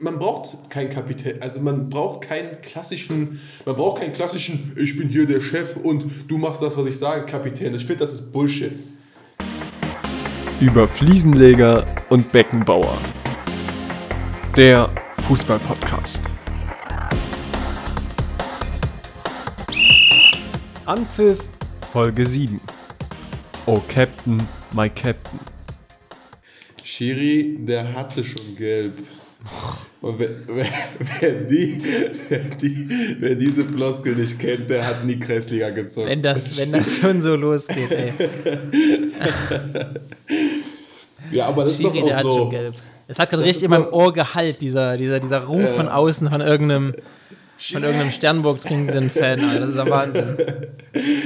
man braucht keinen Kapitän, also man braucht keinen klassischen, man braucht keinen klassischen, ich bin hier der Chef und du machst das, was ich sage, Kapitän. Ich finde, das ist Bullshit. Über Fliesenleger und Beckenbauer. Der Fußball-Podcast. Anpfiff Folge 7. Oh Captain, my Captain. Schiri, der hatte schon gelb. Und wer, wer, wer, die, wer, die, wer diese Floskel nicht kennt, der hat nie Kreisliga gezogen. Wenn das, wenn das schon so losgeht, ey. ja, aber das Schiri, ist doch der auch hat so. schon gelb. Es hat gerade richtig in meinem Ohr Gehalt, dieser, dieser, dieser Ruf von außen von irgendeinem, von irgendeinem Sternburg trinkenden Fan. Alter. Das ist ja Wahnsinn.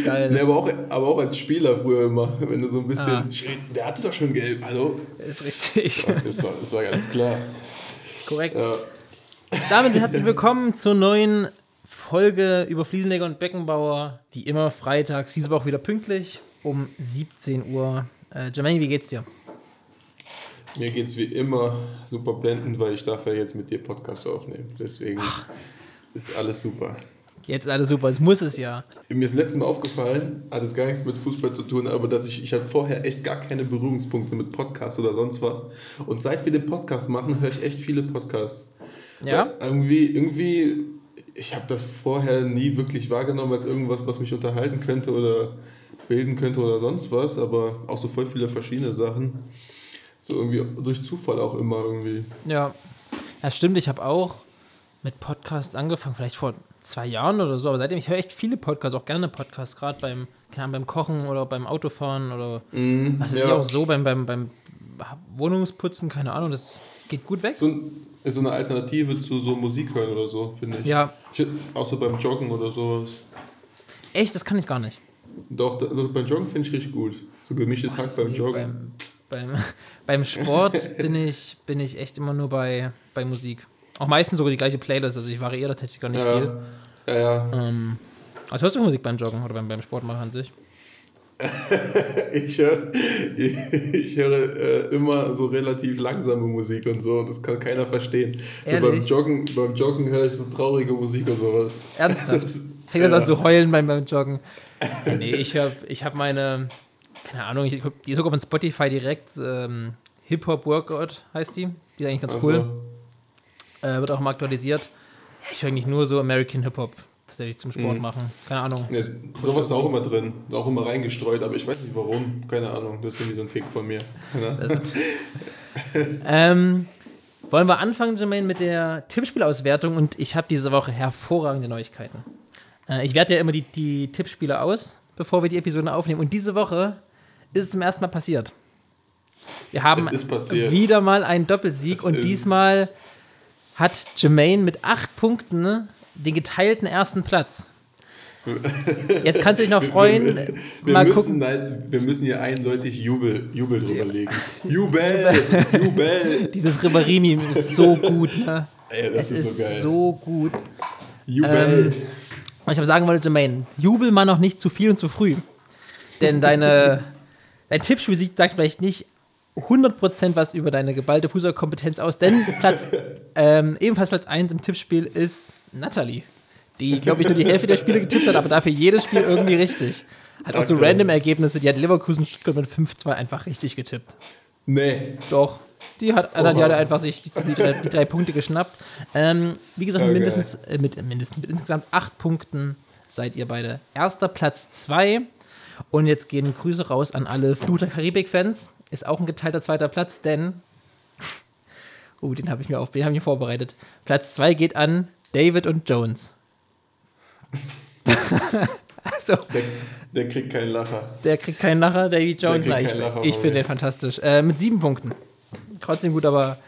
Geil. Nee, aber, auch, aber auch als Spieler früher immer, wenn du so ein bisschen. Ah. Der hatte doch schon gelb, hallo? Ist richtig. Ist doch, ist doch ganz klar. Korrekt. Ja. Damit herzlich willkommen zur neuen Folge über Fliesenleger und Beckenbauer. Wie immer freitags, diese Woche wieder pünktlich um 17 Uhr. Äh, Jermaine, wie geht's dir? Mir geht's wie immer super blendend, weil ich darf ja jetzt mit dir Podcast aufnehmen. Deswegen ist alles super. Jetzt alles super, es muss es ja. Mir ist letztes Mal aufgefallen, hat es gar nichts mit Fußball zu tun, aber dass ich, ich hatte vorher echt gar keine Berührungspunkte mit Podcasts oder sonst was. Und seit wir den Podcast machen, höre ich echt viele Podcasts. Ja? Weil irgendwie, irgendwie, ich habe das vorher nie wirklich wahrgenommen als irgendwas, was mich unterhalten könnte oder bilden könnte oder sonst was, aber auch so voll viele verschiedene Sachen. So irgendwie durch Zufall auch immer irgendwie. Ja. Ja, stimmt, ich habe auch mit Podcasts angefangen, vielleicht vor zwei Jahren oder so, aber seitdem ich höre echt viele Podcasts, auch gerne Podcasts, gerade beim, keine Ahnung, beim Kochen oder beim Autofahren oder was ist ja. auch so beim, beim, beim Wohnungsputzen, keine Ahnung, das geht gut weg. So, ist so eine Alternative zu so Musik hören oder so, finde ich. Ja, Ich, auch so beim Joggen oder sowas. echt, das kann ich gar nicht. Doch, da, also beim Joggen finde ich richtig gut. So gemischtes Hack beim Joggen. Beim, beim, beim Sport bin ich, bin ich echt immer nur bei, bei Musik. Auch meistens sogar die gleiche Playlist, also ich variiere da tatsächlich gar nicht viel. ja, ja, ja. Ähm, also hörst du Musik beim Joggen oder beim, beim Sport machen an sich? Ich höre ich, ich höre äh, immer so relativ langsame Musik und so. Das kann keiner verstehen. So beim? Joggen, beim Joggen höre ich so traurige Musik und sowas. Ernsthaft? Das- Fängt das ja. an zu heulen beim, beim Joggen? Ja, nee, ich habe ich hab meine, keine Ahnung, ich, die ist sogar von Spotify direkt, ähm, Hip-Hop-Workout heißt die. Die ist eigentlich ganz Ach cool. Äh, wird auch mal aktualisiert. Ja, Ich höre eigentlich nur so American Hip-Hop tatsächlich zum Sport Mhm. machen. Keine Ahnung. Ist- sowas ist auch immer drin. Auch immer reingestreut, aber ich weiß nicht warum. Keine Ahnung. Das ist irgendwie so ein Tick von mir. Ne? Ähm, wollen wir anfangen, Jermaine, mit der Tippspielauswertung? Und ich habe diese Woche hervorragende Neuigkeiten. Äh, ich werte ja immer die, die Tippspiele aus, bevor wir die Episoden aufnehmen. Und diese Woche ist es zum ersten Mal passiert. Wir haben wieder mal einen Doppelsieg und diesmal hat Jermaine mit acht Punkten den geteilten ersten Platz. Jetzt kannst du dich noch freuen. Wir mal müssen, gucken. Nein, wir müssen hier eindeutig Jubel, Jubel drüber legen. Jubel! Jubel! Dieses Ribberimi ist so gut, ne? Ey, das es ist, ist so geil. so gut. Jubel! Ähm, Was ich aber sagen wollte, Jermaine, jubel mal noch nicht zu viel und zu früh. Denn deine, dein Tippspiel sagt vielleicht nicht 100% was über deine geballte Fußballkompetenz aus, denn Platz, ähm, ebenfalls Platz 1 im Tippspiel ist Natalie, die, glaube ich, nur die Hälfte der Spiele getippt hat, aber dafür jedes Spiel irgendwie richtig. Hat auch so random Ergebnisse, die hat Leverkusen Stuttgart mit 5-2 einfach richtig getippt. nee. Doch. Die hat, Anna, die Oha. hat einfach sich die, die, drei, die drei Punkte geschnappt. Ähm, wie gesagt, geil. mindestens, äh, mit, mindestens mit insgesamt acht Punkten seid ihr beide. Erster Platz zwei. Und jetzt gehen Grüße raus an alle Flut der Karibik-Fans. Ist auch ein geteilter zweiter Platz, denn. Oh, den habe ich mir auf, den habe ich mir vorbereitet. Platz zwei geht an David und Jones. also, Der, der kriegt keinen Lacher. der kriegt keinen Lacher, Davy Jones. Na, ich Lacher, ich finde den fantastisch. Äh, mit sieben Punkten. Trotzdem gut, aber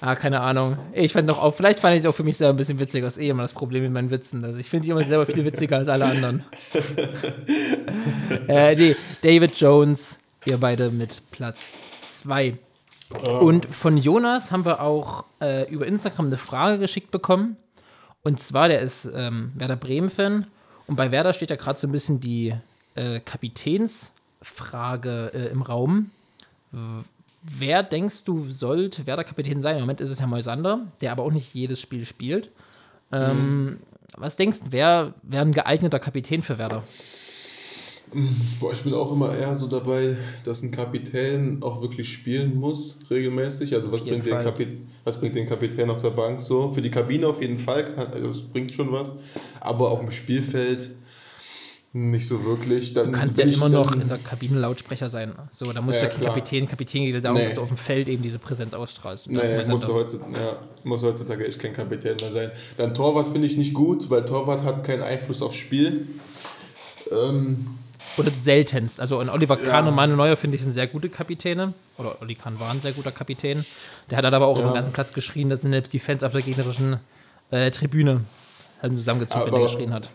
ah, keine Ahnung. Ich fand doch auch, vielleicht fand ich auch für mich selber ein bisschen witziger. Das ist eh immer das Problem mit meinen Witzen. Also ich finde die immer selber viel witziger als alle anderen. äh, nee, David Jones, ihr beide mit Platz zwei. Und von Jonas haben wir auch äh, über Instagram eine Frage geschickt bekommen. Und zwar, der ist ähm, Werder Bremen-Fan. Und bei Werder steht ja gerade so ein bisschen die äh, Kapitänsfrage äh, im Raum. Wer denkst du, sollte Werder-Kapitän sein? Im Moment ist es ja Moisander, der aber auch nicht jedes Spiel spielt. Ähm, Mhm. Was denkst du, wer wäre ein geeigneter Kapitän für Werder? Boah, ich bin auch immer eher so dabei, dass ein Kapitän auch wirklich spielen muss, regelmäßig. Also was bringt, den Fall. Kapi was bringt den Kapitän auf der Bank so? Für die Kabine auf jeden Fall, kann, also es bringt schon was. Aber auf dem Spielfeld nicht so wirklich. Dann Du kannst ja immer noch in der Kabine Lautsprecher sein. So, da muss Ja, der klar. Kapitän, Kapitän geht darum, Nee. auf dem Feld eben diese Präsenz das Nee, muss muss, heutzutage, ja, muss heutzutage echt kein Kapitän mehr sein. Dann Torwart finde ich nicht gut, weil Torwart hat keinen Einfluss aufs Spiel. Ähm, Oder seltenst. Also in Oliver Kahn Ja. und Manuel Neuer finde ich sind sehr gute Kapitäne. Oder Oli Kahn war ein sehr guter Kapitän. Der hat dann aber auch Ja. über den ganzen Platz geschrien, dass selbst die Fans auf der gegnerischen äh, Tribüne haben zusammengezogen, wenn er geschrien hat.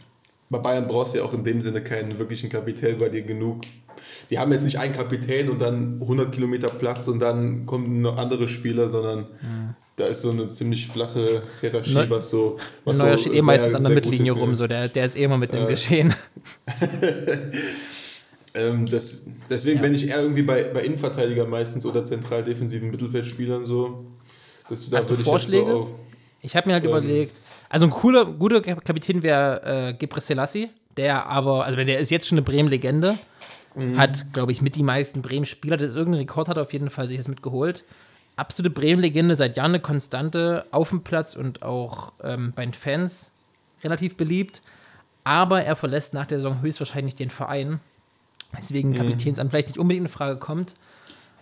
bei Bayern brauchst du ja auch in dem Sinne keinen wirklichen Kapitän, weil dir genug. Die haben jetzt nicht einen Kapitän und dann 100 Kilometer Platz und dann kommen noch andere Spieler, sondern da ist so eine ziemlich flache Hierarchie, Neu- was so. Was Neuer so steht eh meistens an der Mittellinie rum, so der, der ist eh immer mit dem Ja. Geschehen. Ähm, das, deswegen Ja. bin ich eher irgendwie bei, bei Innenverteidiger meistens oder zentral defensiven Mittelfeldspielern so. Das, da Hast du würde ich Vorschläge? So auf, Ich habe mir halt Ähm. überlegt, also ein cooler, guter Kapitän wäre äh, Gebre Selassie, der aber, also der ist jetzt schon eine Bremen-Legende, Mhm. hat, glaube ich, mit die meisten Bremen-Spieler, der irgendeinen Rekord hat, auf jeden Fall sich das mitgeholt. Absolute Bremen-Legende, seit Jahren eine Konstante auf dem Platz und auch ähm, bei den Fans relativ beliebt. Aber er verlässt nach der Saison höchstwahrscheinlich den Verein. Deswegen Kapitänsamt vielleicht nicht unbedingt in Frage kommt.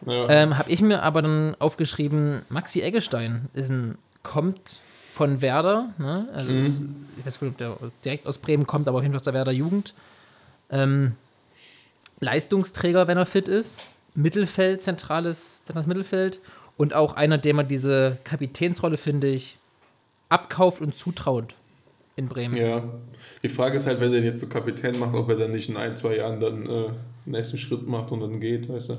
ja. Ähm, habe ich mir aber dann aufgeschrieben, Maxi Eggestein ist ein, kommt von Werder, ne? also ist, ich weiß nicht, ob der direkt aus Bremen kommt, aber auf jeden Fall aus der Werder Jugend. Ähm, Leistungsträger, wenn er fit ist, Mittelfeld, zentrales, zentrales Mittelfeld und auch einer, dem man diese Kapitänsrolle, finde ich, abkauft und zutraut in Bremen. Ja, die Frage ist halt, wenn er den jetzt so Kapitän macht, ob er dann nicht in ein, zwei Jahren dann äh, den nächsten Schritt macht und dann geht, weißt du.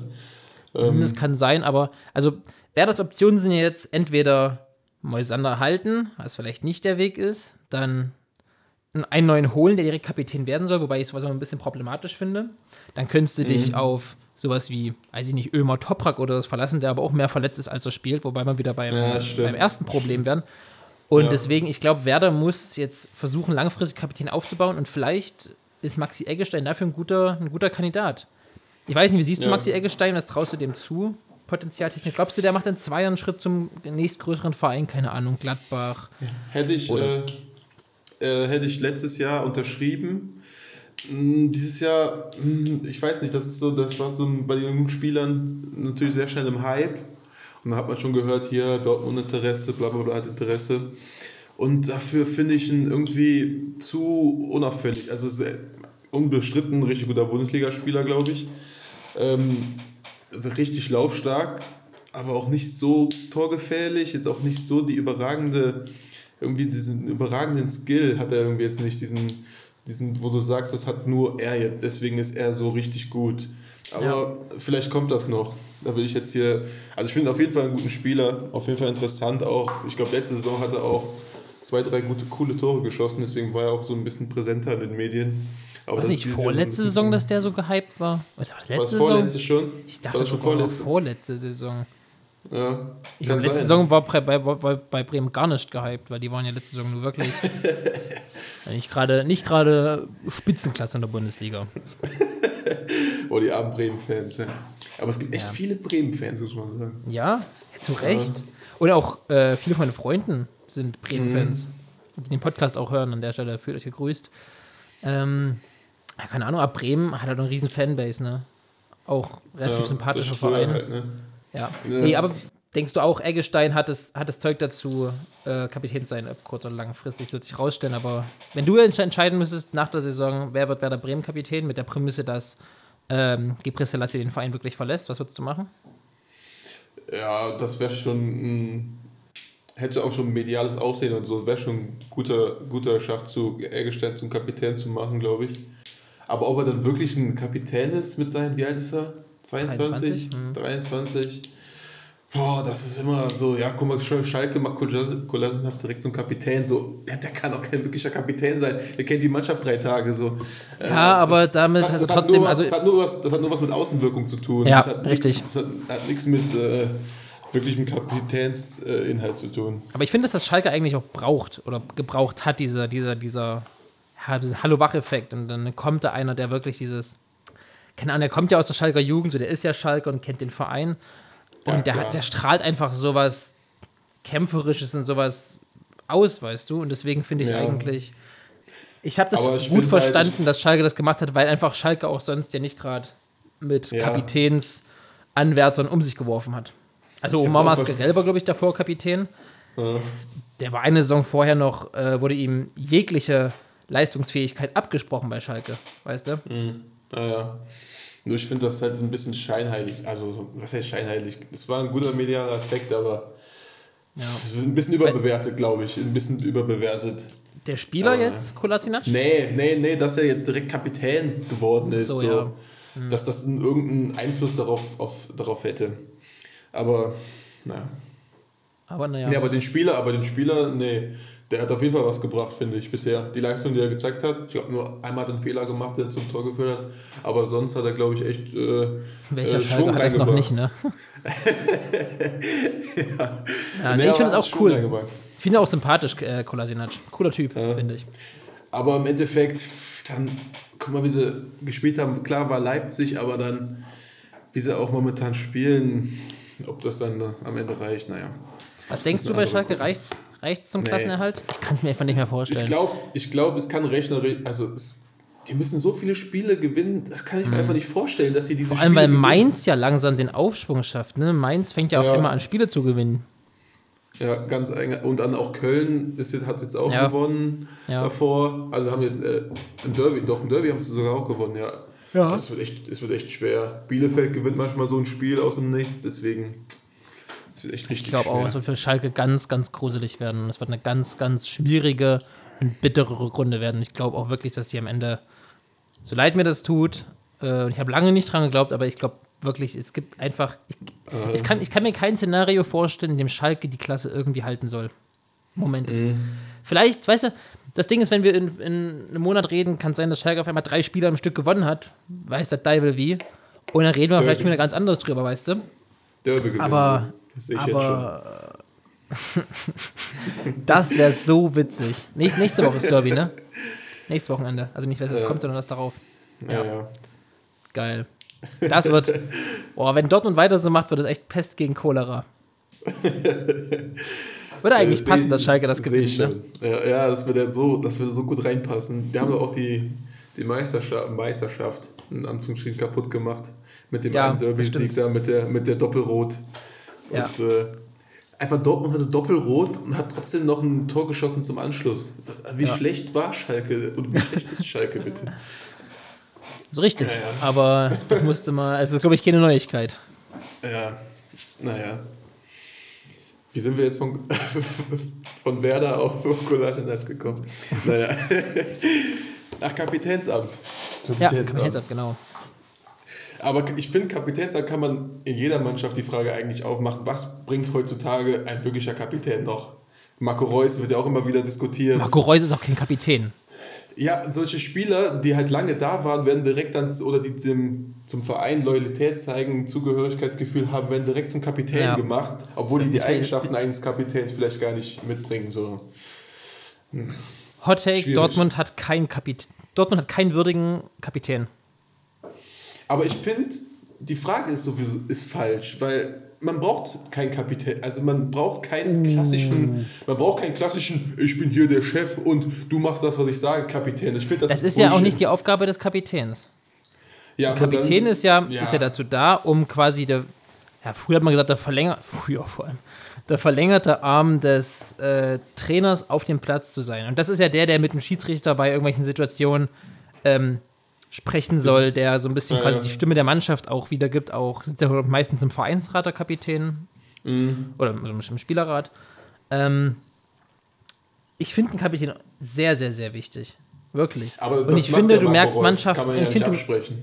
Ähm, Das kann sein, aber also Werders Optionen sind ja jetzt entweder Moisander halten, was vielleicht nicht der Weg ist, dann einen neuen holen, der direkt Kapitän werden soll, wobei ich sowas immer ein bisschen problematisch finde. Dann könntest du Mhm. dich auf sowas wie, weiß ich nicht, Ömer Toprak oder das verlassen, der aber auch mehr verletzt ist, als er spielt, wobei wir wieder beim, Ja, beim ersten Problem werden. Und Ja. deswegen, ich glaube, Werder muss jetzt versuchen, langfristig Kapitän aufzubauen und vielleicht ist Maxi Eggestein dafür ein guter, ein guter Kandidat. Ich weiß nicht, wie siehst du Ja. Maxi Eggestein? Was traust du dem zu? Potenzialtechnisch. Glaubst du, der macht in zwei Jahren einen Schritt zum nächstgrößeren Verein? Keine Ahnung, Gladbach. hätte, ich, äh, äh, hätte ich letztes Jahr unterschrieben. Mm, Dieses Jahr, mm, ich weiß nicht, das ist so, das war so bei den jungen Spielern natürlich sehr schnell im Hype. Und da hat man schon gehört, hier Dortmund Interesse, bla bla bla hat Interesse. Und dafür finde ich ihn irgendwie zu unauffällig. Also unbestritten richtig guter Bundesligaspieler, glaube ich. Ähm, also richtig laufstark, aber auch nicht so torgefährlich, jetzt auch nicht so die überragende, irgendwie diesen überragenden Skill hat er irgendwie jetzt nicht, diesen, diesen, wo du sagst, das hat nur er jetzt, deswegen ist er so richtig gut. Aber vielleicht kommt das noch. Da will ich jetzt hier, also ich finde auf jeden Fall einen guten Spieler, auf jeden Fall interessant auch. Ich glaube, letzte Saison hat er auch zwei, drei gute, coole Tore geschossen, deswegen war er auch so ein bisschen präsenter in den Medien. Aber War das nicht vorletzte Saison, dass der so gehypt war? Was war das war letzte das Saison? vorletzte schon? Ich war dachte das schon vorletzte. vorletzte? vorletzte Saison. Ja. Ich glaube, letzte sein. Saison war bei, bei, bei, Bremen gar nicht gehypt, weil die waren ja letzte Saison nur wirklich nicht gerade nicht gerade Spitzenklasse in der Bundesliga. Oh, die armen Bremen-Fans, ja. Aber es gibt echt Ja. viele Bremen-Fans, muss man sagen. Ja, zu Recht. Und auch äh, viele von meinen Freunden sind Bremen-Fans, die den Podcast auch hören. An der Stelle fühlt euch gegrüßt. Ähm, keine Ahnung, aber Bremen hat halt eine riesen Fanbase, ne? Auch relativ Ja, sympathischer Verein. Halt, ne? Ja. Ja. Nee, aber denkst du auch, Eggestein hat das, hat das Zeug dazu, äh, Kapitän zu sein, ob kurz- oder langfristig, wird sich rausstellen. Aber wenn du entsch- entscheiden müsstest nach der Saison, wer wird Werder Bremen Kapitän, mit der Prämisse, dass ähm, Gebre Selassie den Verein wirklich verlässt, was würdest du machen? Ja, das wäre schon ein, hätte auch schon mediales Aussehen und so. Wäre schon ein guter, guter Schachzug, Eggestein zum Kapitän zu machen, glaube ich. Aber ob er dann wirklich ein Kapitän ist mit seinen, wie alt ist er? 22? 23, hm. 23? Boah, das ist immer so, ja, guck mal, Sch- Schalke macht Kolasinac direkt zum Kapitän. So, ja, der kann auch kein wirklicher Kapitän sein. Der kennt die Mannschaft drei Tage. So. Äh, Ja, aber damit hast du hat trotzdem- nur also- das, hat nur was, das hat nur was mit Außenwirkung zu tun. Ja, das hat richtig. Nichts, das hat, nichts mit äh, wirklichem Kapitänsinhalt äh, zu tun. Aber ich finde, dass das Schalke eigentlich auch braucht oder gebraucht hat, dieser, dieser, dieser, Hallo-Wach-Effekt. Und dann kommt da einer, der wirklich dieses, keine Ahnung, der kommt ja aus der Schalker Jugend, so der ist ja Schalke und kennt den Verein. Und Ja, der, hat, der strahlt einfach sowas Kämpferisches und sowas aus, weißt du? Und deswegen finde ich Ja. eigentlich, ich habe das ich gut halt, verstanden, dass Schalke das gemacht hat, weil einfach Schalke auch sonst ja nicht gerade mit Ja. Kapitänsanwärtern um sich geworfen hat. Also Omar Mascarell war, glaube ich, davor Kapitän. Ja. Der war eine Saison vorher noch, äh, wurde ihm jegliche Leistungsfähigkeit abgesprochen bei Schalke, weißt du? Naja. Nur ich finde das halt ein bisschen scheinheilig. Also, so- was heißt scheinheilig? Es war ein guter medialer Effekt, aber Ja. es ist ein bisschen überbewertet, glaube ich. Ein bisschen überbewertet. Der Spieler Aber- jetzt, Kolasinac? Nee, nee, nee, dass er jetzt direkt Kapitän geworden ist. So, So, ja. Dass das einen- irgendeinen Einfluss darauf, auf, darauf hätte. Aber, naja. Aber naja. Nee, aber den Spieler, aber den Spieler, nee, der hat auf jeden Fall was gebracht, finde ich, bisher. Die Leistung, die er gezeigt hat, ich glaube, nur einmal hat er einen Fehler gemacht, der zum Tor geführt hat. Aber sonst hat er, glaube ich, echt. Äh, Welcher äh, Schwung hat das noch nicht, ne? ja. nee, Nee, ich finde es auch cool. Ich finde auch sympathisch, äh, Kolasinac. Cooler Typ, Ja. finde ich. Aber im Endeffekt, dann, guck mal, wie sie gespielt haben. Klar war Leipzig, aber dann, wie sie auch momentan spielen, ob das dann am Ende reicht, naja. Was denkst du bei Schalke? Reicht's, reicht's zum Nee. Klassenerhalt? Ich kann es mir einfach nicht mehr vorstellen. Ich glaube, ich glaub, es kann rechnerisch, also es, die müssen so viele Spiele gewinnen, das kann ich mir einfach nicht vorstellen, dass sie diese. Vor allem, weil Spiele gewinnen. Mainz ja langsam den Aufschwung schafft. Ne? Mainz fängt ja auch Ja. immer an, Spiele zu gewinnen. Ja, ganz eng. Und dann auch Köln ist, jetzt- hat jetzt auch Ja. gewonnen Ja. davor. Also haben jetzt äh, ein Derby, doch ein Derby haben sie sogar auch gewonnen, ja. Ja. Es wird, echt, es wird echt schwer. Bielefeld gewinnt manchmal so ein Spiel aus dem Nichts, deswegen es wird echt Ich richtig glaube schwer. auch, es wird für Schalke ganz, ganz gruselig werden. Es wird eine ganz, ganz schwierige und bittere Runde werden. Ich glaube auch wirklich, dass die am Ende, so leid mir das tut, äh, und ich habe lange nicht dran geglaubt, aber ich glaube wirklich, es gibt einfach, ich, Ähm. ich, kann, ich kann mir kein Szenario vorstellen, in dem Schalke die Klasse irgendwie halten soll. Moment ist. Mhm. Vielleicht, weißt du, das Ding ist, wenn wir in, in einem Monat reden, kann es sein, dass Schalke auf einmal drei Spieler im Stück gewonnen hat. Weiß der Deibel wie. Und dann reden wir vielleicht Derby. wieder ganz anders drüber, weißt du? Derby gewinnen Aber-. Das sehe ich. Aber das wäre so witzig. Nächst, nächste Woche ist Derby, ne? Nächstes Wochenende. Also nicht, wer es Ja. kommt, sondern das darauf. Ja, ja. Geil. Das wird. Boah, wenn Dortmund weiter so macht, wird es echt Pest gegen Cholera. Würde eigentlich Ja, passen, dass Schalke das gewinnt, ne? Ja, ja, das würde so, das würde so gut reinpassen. Die haben doch auch die, die Meisterschaft, Meisterschaft in Anführungsstrichen kaputt gemacht. Mit dem Ja, einen Derby-Sieg da, mit der, mit der Doppelrot. Ja. Und äh, einfach Dortmund hatte Doppelrot und hat trotzdem noch ein Tor geschossen zum Anschluss. Wie Ja. schlecht war Schalke und wie schlecht ist Schalke bitte? So richtig. Ja, ja. Aber das musste mal. Also, das ist, glaube ich, keine Neuigkeit. Ja, naja. Wie sind wir jetzt von, von Werder auf Kolasinac gekommen? Naja. Ach, Kapitänsamt. Ja, Kapitänsab, genau. Aber ich finde, Kapitänsamt kann man in jeder Mannschaft die Frage eigentlich aufmachen, was bringt heutzutage ein wirklicher Kapitän noch? Marco Reus wird ja auch immer wieder diskutiert. Marco Reus ist auch kein Kapitän. Ja, solche Spieler, die halt lange da waren, werden direkt dann, oder die dem, zum Verein Loyalität zeigen, Zugehörigkeitsgefühl haben, werden direkt zum Kapitän Ja. gemacht, obwohl die die Eigenschaften eines Kapitäns vielleicht gar nicht mitbringen. So. Hot Take: Schwierig. Dortmund hat keinen Kapitän. Dortmund hat keinen würdigen Kapitän. Aber ich finde, die Frage ist sowieso ist falsch, weil man braucht keinen Kapitän, also man braucht keinen klassischen, man braucht keinen klassischen, ich bin hier der Chef und du machst das, was ich sage, Kapitän. Ich finde, das, Das ist ja auch nicht die Aufgabe des Kapitäns. ja, Der Kapitän dann- ist ja, ja. ist ja dazu da, um quasi der, ja, früher hat man gesagt, der Verlänger, früher vor allem, der verlängerte Arm des äh, Trainers auf dem Platz zu sein. Und das ist ja der, der mit dem Schiedsrichter bei irgendwelchen Situationen ähm, sprechen soll, der so ein bisschen Ja, quasi ja. die Stimme der Mannschaft auch wiedergibt, auch sitzt er meistens im Vereinsrat der Kapitän Mhm. oder im Spielerrat. Ähm, ich finde einen Kapitän sehr, sehr, sehr wichtig. Wirklich. Aber Und ich finde, du merkst Reus, Mannschaften, Das kann man ja ich nicht finde.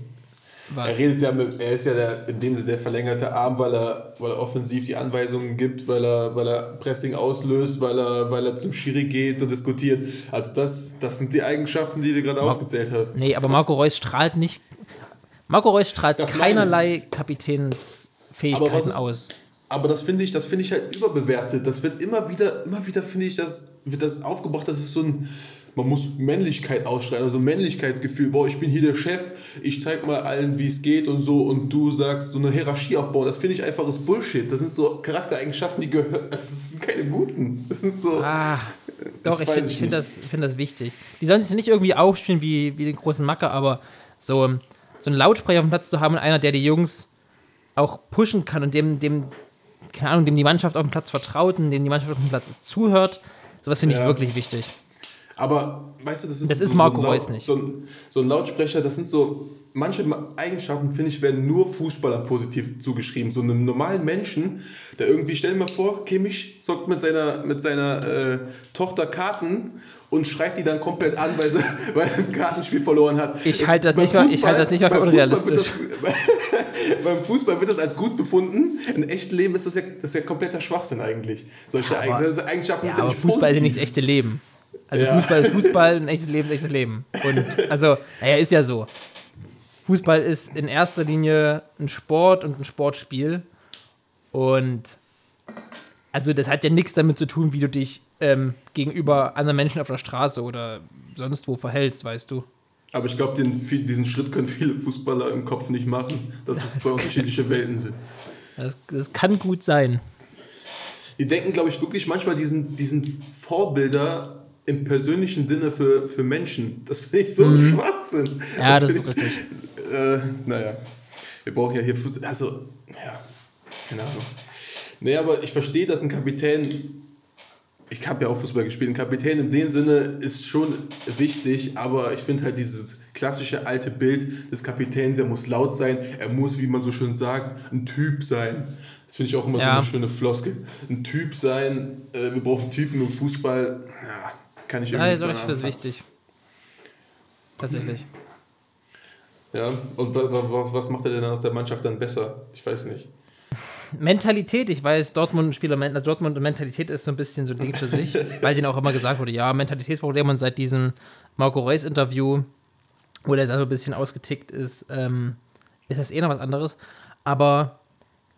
Was? Er redet ja mit, er ist ja der, in dem Sinne der verlängerte Arm, weil er, weil er offensiv die Anweisungen gibt, weil er, weil er Pressing auslöst, weil er, weil er zum Schiri geht und diskutiert. Also das, das sind die Eigenschaften, die du gerade aufgezählt hast. Nee, aber Marco Reus strahlt nicht. Marco Reus strahlt Das keinerlei Kapitänsfähigkeiten ist- aus. Aber das finde ich, das finde ich halt überbewertet. Das wird immer wieder, immer wieder finde ich, das wird das aufgebracht, das ist so ein, man muss Männlichkeit ausstrahlen, also Männlichkeitsgefühl. Boah, ich bin hier der Chef, ich zeig mal allen, wie es geht und so und du sagst so eine Hierarchie aufbauen. Das finde ich einfach ist Bullshit. Das sind so Charaktereigenschaften, die gehören, das sind keine guten. Das sind so. Ah, doch, ich finde ich find das, find das wichtig. Die sollen sich nicht irgendwie aufspielen wie, wie den großen Macker, aber so, so einen Lautsprecher auf dem Platz zu haben und einer, der die Jungs auch pushen kann und dem, dem, keine Ahnung, dem die Mannschaft auf dem Platz vertraut und dem die Mannschaft auf dem Platz zuhört, sowas finde ich Ja. wirklich wichtig. Aber weißt du, das ist, Das ist so, Marco so Reus nicht. So ein, so ein Lautsprecher, das sind so, manche Eigenschaften, finde ich, werden nur Fußballern positiv zugeschrieben. So einem normalen Menschen, der irgendwie, stell dir mal vor, Kimmich zockt mit seiner, mit seiner äh, Tochter Karten und schreit die dann komplett an, weil sie, weil sie ein Kartenspiel verloren hat. Ich halte das nicht mal- ich halte das nicht mal für Fußball unrealistisch. Das, beim Fußball wird das als gut befunden. Im echten Leben ist das ja, das ist ja kompletter Schwachsinn eigentlich. Solche Aber- Eigen- Eigenschaften Ja, sind aber nicht Fußball ist ja nicht positiv. das echte Leben. Also Ja. Fußball ist Fußball, ein echtes Leben ist echtes Leben. Und also, naja, ist ja so. Fußball ist in erster Linie ein Sport und ein Sportspiel. Und also das hat ja nichts damit zu tun, wie du dich ähm, gegenüber anderen Menschen auf der Straße oder sonst wo verhältst, weißt du. Aber ich glaube, diesen Schritt können viele Fußballer im Kopf nicht machen, dass es zwei unterschiedliche Welten sind. Das, das kann gut sein. Die denken, glaube ich, wirklich manchmal diesen, diesen Vorbilder im persönlichen Sinne für, für Menschen. Das finde ich so ein Schwachsinn. Mhm. Ja, das find ist ich- richtig. Äh, naja, wir brauchen ja hier Fuß. Also, ja, keine Ahnung. Nee, aber ich verstehe, dass ein Kapitän. Ich habe ja auch Fußball gespielt. Ein Kapitän in dem Sinne ist schon wichtig, aber ich finde halt dieses klassische alte Bild des Kapitäns, er muss laut sein, er muss, wie man so schön sagt, ein Typ sein. Das finde ich auch immer so Ja. eine schöne Floskel. Ein Typ sein, äh, wir brauchen Typen im Fußball. Ja, kann ich irgendwie ist auch nicht das wichtig. Tatsächlich. Ja, und was, was, macht er denn aus der Mannschaft dann besser? Ich weiß nicht. Mentalität, ich weiß, Dortmund Spieler, also Dortmund und Mentalität ist so ein bisschen so ein Ding für sich, weil denen auch immer gesagt wurde, ja, Mentalitätsproblem und seit diesem Marco Reus Interview, wo der so ein bisschen ausgetickt ist, ähm, ist das eh noch was anderes. Aber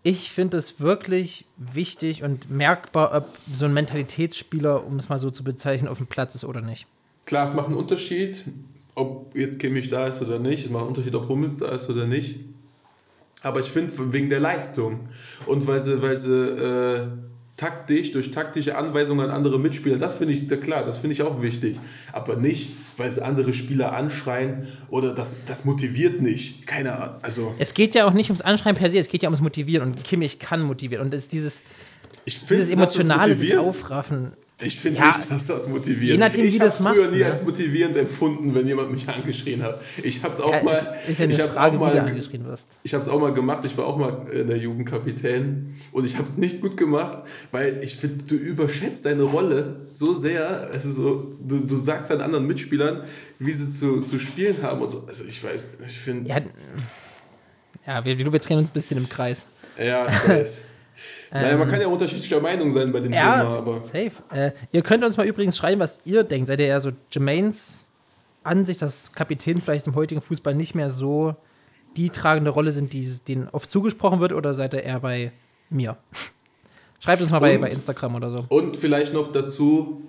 ich finde es wirklich wichtig und merkbar, ob so ein Mentalitätsspieler, um es mal so zu bezeichnen, auf dem Platz ist oder nicht. Klar, es macht einen Unterschied, ob jetzt Kimmich da ist oder nicht. Es macht einen Unterschied, ob Hummels da ist oder nicht. Aber ich finde, wegen der Leistung und weil sie, weil sie äh, taktisch, durch taktische Anweisungen an andere Mitspieler, das finde ich, klar, das finde ich auch wichtig. Aber nicht, weil sie andere Spieler anschreien oder das, das motiviert nicht. Keine Ahnung. Also, Es geht ja auch nicht ums Anschreiben per se, es geht ja ums Motivieren und Kimmich kann motivieren und es ist dieses, ich dieses emotionale sich aufraffen. Ich finde Ja, nicht, dass das motiviert. je nachdem, ich wie habe das früher machst, nie ne? als motivierend empfunden, wenn jemand mich angeschrien hat. Ich habe es auch Ja, mal. ist, ist ja ich auch mal, angeschrien wirst. ich habe es auch mal gemacht. Ich war auch mal in der Jugend Kapitän und ich habe es nicht gut gemacht, weil ich finde, du überschätzt deine Rolle so sehr. Es ist so, du, du sagst an anderen Mitspielern, wie sie zu, zu spielen haben und so. Also ich weiß, ich finde. Ja, ja wir, wir drehen uns ein bisschen im Kreis. Ja, ich weiß. Naja, man kann ja unterschiedlicher Meinung sein bei dem Thema, Ja, aber. safe. Äh, ihr könnt uns mal übrigens schreiben, was ihr denkt. Seid ihr eher so Jermaines Ansicht, dass Kapitän vielleicht im heutigen Fußball nicht mehr so die tragende Rolle sind, die denen oft zugesprochen wird, oder seid ihr eher bei mir? Schreibt uns mal bei, Und- bei Instagram oder so. Und vielleicht noch dazu,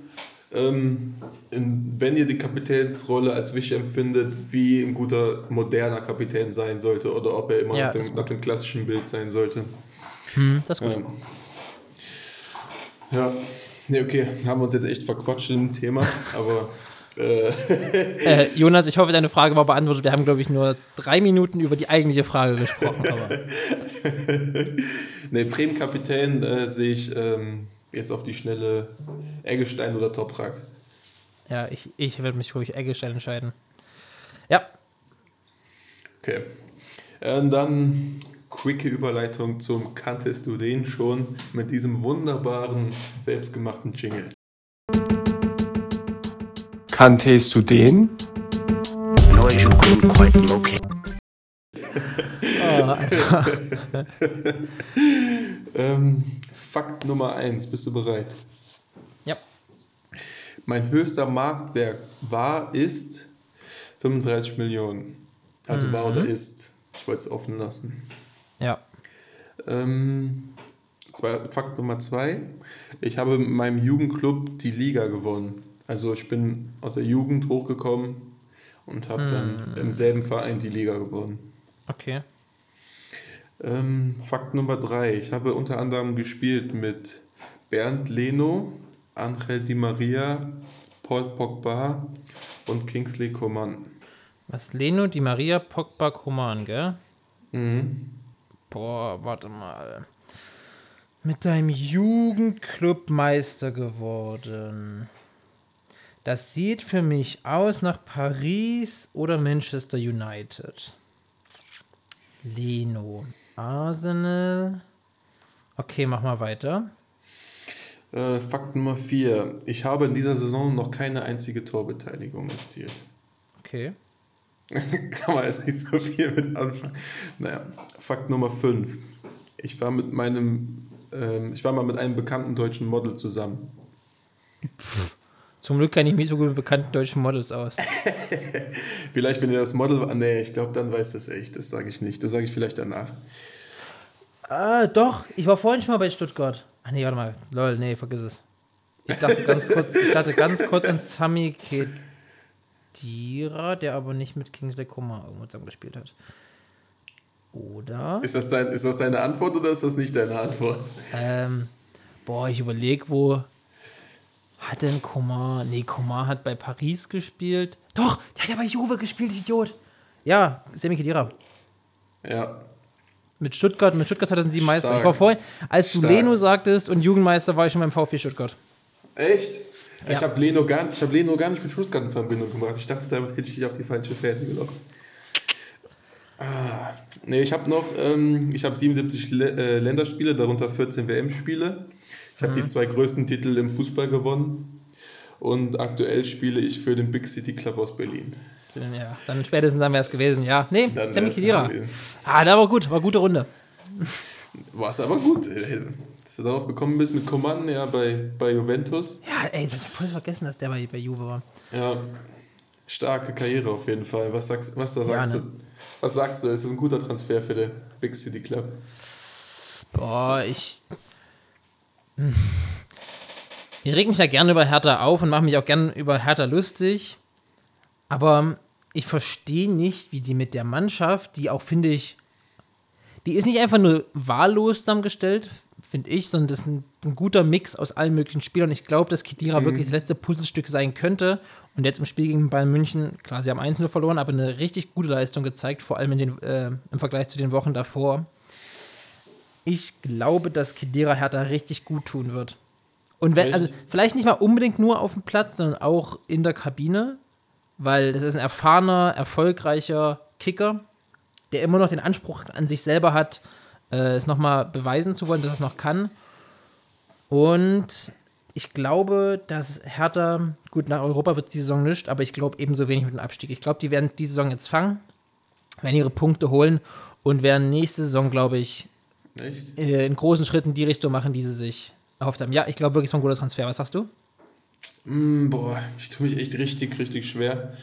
ähm, in, wenn ihr die Kapitänsrolle als wichtig empfindet, wie ein guter moderner Kapitän sein sollte oder ob er immer Ja, nach, dem, nach dem klassischen Bild sein sollte. Hm, das ist gut. Ähm, ja, nee, okay, haben wir uns jetzt echt verquatscht im Thema, aber äh, Äh, Jonas, ich hoffe, deine Frage war beantwortet. Wir haben, glaube ich, nur drei Minuten über die eigentliche Frage gesprochen. Aber nee, Bremen-Kapitän äh, sehe ich ähm, jetzt auf die schnelle Eggestein oder Toprak. ja, ich, ich werde mich, glaube ich, Eggestein entscheiden. Ja, Okay. Ähm, dann quicke Überleitung zum Kanntest du den schon mit diesem wunderbaren, selbstgemachten Jingle. Kanntest du den? Ähm, Fakt Nummer 1, bist du bereit? ja. Mein höchster Marktwert war, ist 35 Millionen. Also war oder ist. Ich wollte es offen lassen. Ja. Ähm, zwei, Fakt Nummer zwei. Ich habe mit meinem Jugendclub die Liga gewonnen. Also ich bin aus der Jugend hochgekommen und habe dann im selben Verein die Liga gewonnen. Okay. Ähm, Fakt Nummer drei. Ich habe unter anderem gespielt mit Bernd Leno, Angel Di Maria, Paul Pogba und Kingsley Coman. Was? Leno, Di Maria, Pogba, Koman, gell? Mhm. Boah, warte mal. Mit deinem Jugendclub Meister geworden. Das sieht für mich aus nach Paris oder Manchester United. Leno. Arsenal. Okay, mach mal weiter. Äh, Fakt Nummer vier. Ich habe in dieser Saison noch keine einzige Torbeteiligung erzielt. Okay. Kann man jetzt nicht so viel mit anfangen. Naja, Fakt Nummer 5. Ich war mit meinem, ähm, ich war mal mit einem bekannten deutschen Model zusammen. Zum Glück kenne ich mich so gut mit bekannten deutschen Models aus. Vielleicht, wenn ihr das Model. Nee, ich glaube, dann weiß das echt. Das sage ich nicht. Das sage ich vielleicht danach. Ah, doch. Ich war vorhin schon mal bei Stuttgart. Ah, nee, warte mal. Lol, nee, vergiss es. Ich dachte ganz kurz, ich dachte ganz kurz an Sami Khedira, der aber nicht mit Kingsley Coman irgendwo zusammen gespielt hat. Oder? Ist das, dein, ist das deine Antwort oder ist das nicht deine Antwort? Ähm, boah, ich überlege, wo hat denn Coman? Nee, Coman hat bei Paris gespielt. Doch, der hat ja bei Juve gespielt, Idiot. Ja, Sami Khedira. Ja. Mit Stuttgart, mit Stuttgart 2007 Meister. Stark. Ich war vorhin, als du Stark. Leno sagtest und Jugendmeister, war ich schon beim VfB Stuttgart. Echt? Ich Ja. habe Leno, gar- ich hab Leno gar nicht mit Stuttgart in Verbindung gebracht. Ich dachte, damit hätte ich dich auf die falsche Fährte gelockt. Ah, nee, ich habe noch, ähm, ich habe 77 Lä- äh, Länderspiele, darunter 14 WM-Spiele. Ich habe die zwei größten Titel im Fußball gewonnen. Und aktuell spiele ich für den Big City Club aus Berlin. Ja, dann spätestens dann wäre es gewesen. Ja, nee, Sammy gewesen. Ah, da war gut, war gute Runde. War es aber gut, dass du darauf gekommen bist mit Coman, ja, bei, bei Juventus. Ja, ey, ich hab voll vergessen, dass der bei, bei Juve war. Ja, starke Karriere auf jeden Fall. Was sagst, was da Ja, sagst ne? du? Was sagst du? Ist das ein guter Transfer für den Big City Club? Boah, ich. Hm. Ich reg mich ja gerne über Hertha auf und mache mich auch gerne über Hertha lustig. Aber ich verstehe nicht, wie die mit der Mannschaft, die auch, finde ich, die ist nicht einfach nur wahllos zusammengestellt, finde ich, sondern das ist ein, ein guter Mix aus allen möglichen Spielern. Ich glaube, dass Kedira wirklich das letzte Puzzlestück sein könnte. Und jetzt im Spiel gegen Bayern München, klar, sie haben 1-0 verloren, aber eine richtig gute Leistung gezeigt, vor allem den, äh, im Vergleich zu den Wochen davor. Ich glaube, dass Kedira Hertha richtig gut tun wird. Und wenn, also vielleicht nicht mal unbedingt nur auf dem Platz, sondern auch in der Kabine, weil das ist ein erfahrener, erfolgreicher Kicker, der immer noch den Anspruch an sich selber hat, äh, es nochmal beweisen zu wollen, dass es noch kann. Und ich glaube, dass Hertha, gut, nach Europa wird die Saison nicht, aber ich glaube ebenso wenig mit dem Abstieg. Ich glaube, die werden die Saison jetzt fangen, werden ihre Punkte holen und werden nächste Saison, glaube ich, Echt? äh, in großen Schritten die Richtung machen, die sie sich erhofft haben. Ja, ich glaube wirklich, es war ein guter Transfer. Was sagst du? Mm, boah, ich tue mich echt richtig, richtig schwer.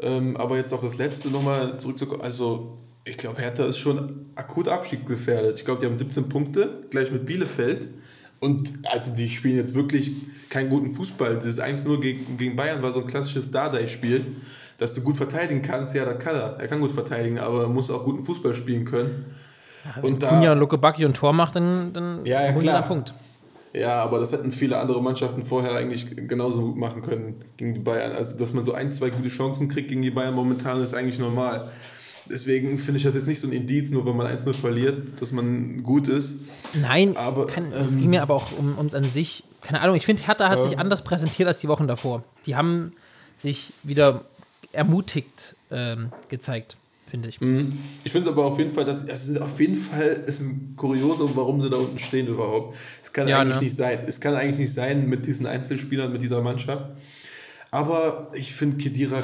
Ähm, aber jetzt auf das letzte nochmal zurückzukommen. Also, ich glaube, Hertha ist schon akut abstiegsgefährdet. Ich glaube, die haben 17 Punkte, gleich mit Bielefeld. Und also, die spielen jetzt wirklich keinen guten Fußball. Dieses 1-0 gegen, gegen Bayern war so ein klassisches Dardai-Spiel. Dass du gut verteidigen kannst, ja, da kann er. Er kann gut verteidigen, aber er muss auch guten Fußball spielen können. Und da- Kunja, Luke Bacchi und Tor macht, dann, dann Ja, ja, klar. Punkt. Ja, aber das hätten viele andere Mannschaften vorher eigentlich genauso gut machen können gegen die Bayern. Also, dass man so ein, zwei gute Chancen kriegt gegen die Bayern momentan ist eigentlich normal. Deswegen finde ich das jetzt nicht so ein Indiz, nur wenn man 1-0 verliert, dass man gut ist. Nein, Aber, kann, es ähm, ging mir aber auch um, ums an sich. Keine Ahnung, ich finde, Hertha hat Ja. sich anders präsentiert als die Wochen davor. Die haben sich wieder ermutigt ähm, gezeigt, finde ich. Mhm. Ich finde es aber auf jeden Fall, dass es ist auf jeden Fall es ist ein Kuriosum, warum sie da unten stehen überhaupt. Es kann Ja, eigentlich ne? nicht sein. Es kann eigentlich nicht sein mit diesen Einzelspielern, mit dieser Mannschaft. Aber ich finde Kedira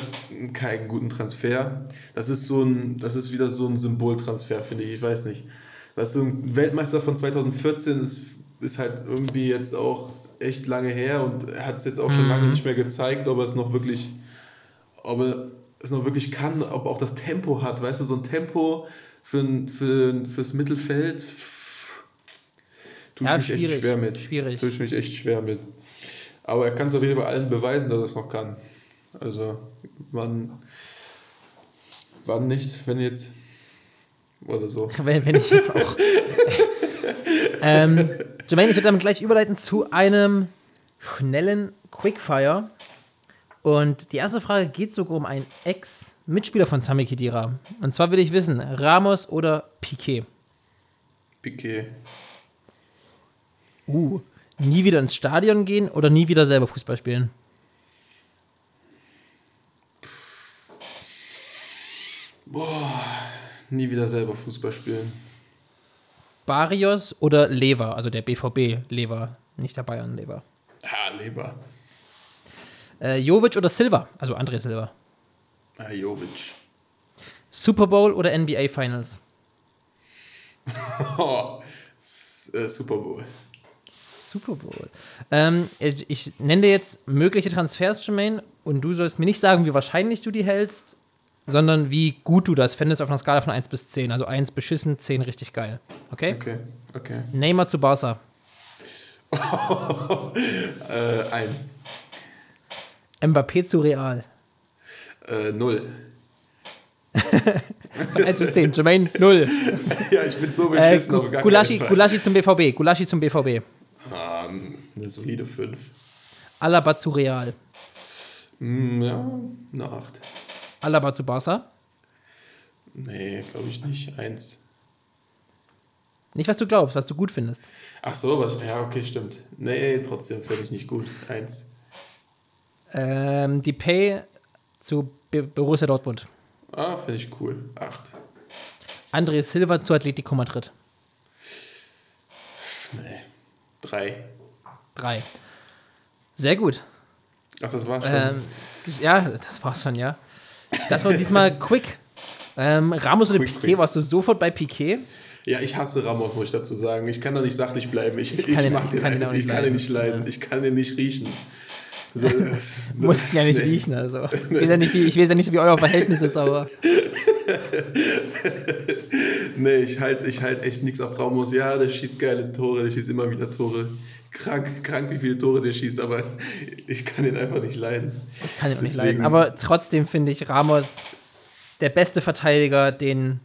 keinen guten Transfer. Das ist so ein, das ist wieder so ein Symboltransfer, finde ich. Ich weiß nicht. Weißt du, ein Weltmeister von 2014 ist, ist halt irgendwie jetzt auch echt lange her und hat es jetzt auch schon lange nicht mehr gezeigt, ob er es noch wirklich, ob er es noch wirklich kann, ob er auch das Tempo hat. Weißt du, so ein Tempo für, für, fürs Mittelfeld. Tue ich Ja, mich schwierig, echt schwer mit. schwierig. Tue ich mich echt schwer mit. Aber er kann es auf jeden Fall allen beweisen, dass er es noch kann. Also, wann, wann nicht, wenn jetzt. Oder so. wenn, wenn ich jetzt auch. ähm, Jermaine, ich würde damit gleich überleiten zu einem schnellen Quickfire. Und die erste Frage geht sogar um einen Ex-Mitspieler von Sami Khedira. Und zwar will ich wissen, Ramos oder Piquet? Piquet. Uh, nie wieder ins Stadion gehen oder nie wieder selber Fußball spielen? Nie wieder selber Fußball spielen. Barrios oder Lever, also der BVB Lever, nicht der Bayern Lever. Ah, Leber. Äh, Jovic oder Silva, also André Silva. Ah, Jovic. Super Bowl oder NBA Finals? Äh, Super Bowl. Super Bowl. Ähm, ich, ich nenne dir jetzt mögliche Transfers, Jermaine, und du sollst mir nicht sagen, wie wahrscheinlich du die hältst, sondern wie gut du das fändest auf einer Skala von 1 bis 10. Also 1 beschissen, 10 richtig geil. Okay? Okay, okay. Neymar zu Barca. Äh, eins. Mbappé zu Real. Äh, null. Von 1 bis 10. Jermaine, 0. ja, ich bin so Äh, beschissen, aber gar Gulaschi. Gulaschi zum BVB. Gulaschi zum BVB. Ah, eine solide fünf. Alaba zu Real. Hm, ja, eine acht. Alaba zu Barca. Nee, glaube ich nicht. Eins. Nicht, was du glaubst, was du gut findest. Ach so, was? Ja, okay, stimmt. Nee, trotzdem finde ich nicht gut. Eins. Ähm, die Pay zu Borussia Dortmund. Ah, finde ich cool. Acht. André Silva zu Atletico Madrid. Nee. Drei. Drei. Sehr gut. Ach, das war schon. Ähm, ja, das war's schon, ja. Das war diesmal quick. Ähm, Ramos oder Quick, Piquet, quick. warst du sofort bei Piquet? Ja, ich hasse Ramos, muss ich dazu sagen. Ich kann da nicht sachlich bleiben. Ich, ich, kann ihn- mag ich den, kann ihn auch ich nicht kann leiden. nicht leiden. Ich kann ihn nicht riechen. So, Mussten ja nicht nee. riechen, also. Ich weiß ja nicht, wie, ich weiß ja nicht, wie euer Verhältnis ist, aber Nee, ich halte ich halt echt nichts auf Ramos. Ja, der schießt geile Tore, der schießt immer wieder Tore. Krank, krank, wie viele Tore der schießt, aber ich kann ihn einfach nicht leiden. ich kann ihn auch nicht Deswegen- leiden. Aber trotzdem finde ich Ramos der beste Verteidiger, den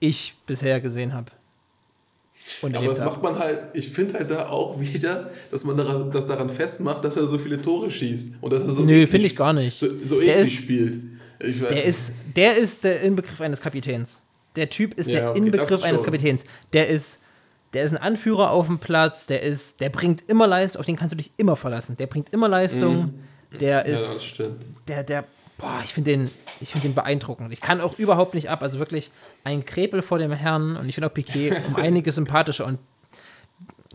ich bisher gesehen habe. Und Aber das macht man halt, ich finde halt da auch wieder, dass man daran, das daran festmacht, dass er so viele Tore schießt. Und dass er so Nö, finde ich gar nicht. So, so Der eklig ist- spielt. Ich Der ist, der ist der Inbegriff eines Kapitäns. Der Typ ist Ja, der okay, Inbegriff eines. Kapitäns. Der ist, der ist ein Anführer auf dem Platz, der ist, der bringt immer Leistung, auf den kannst du dich immer verlassen. Der bringt immer Leistung. Der Mhm. ja, das ist, stimmt. der, der, boah, ich finde den, ich finde den beeindruckend. Ich kann auch überhaupt nicht ab. Also wirklich ein Krepel vor dem Herrn und ich finde auch Piquet um einiges sympathischer und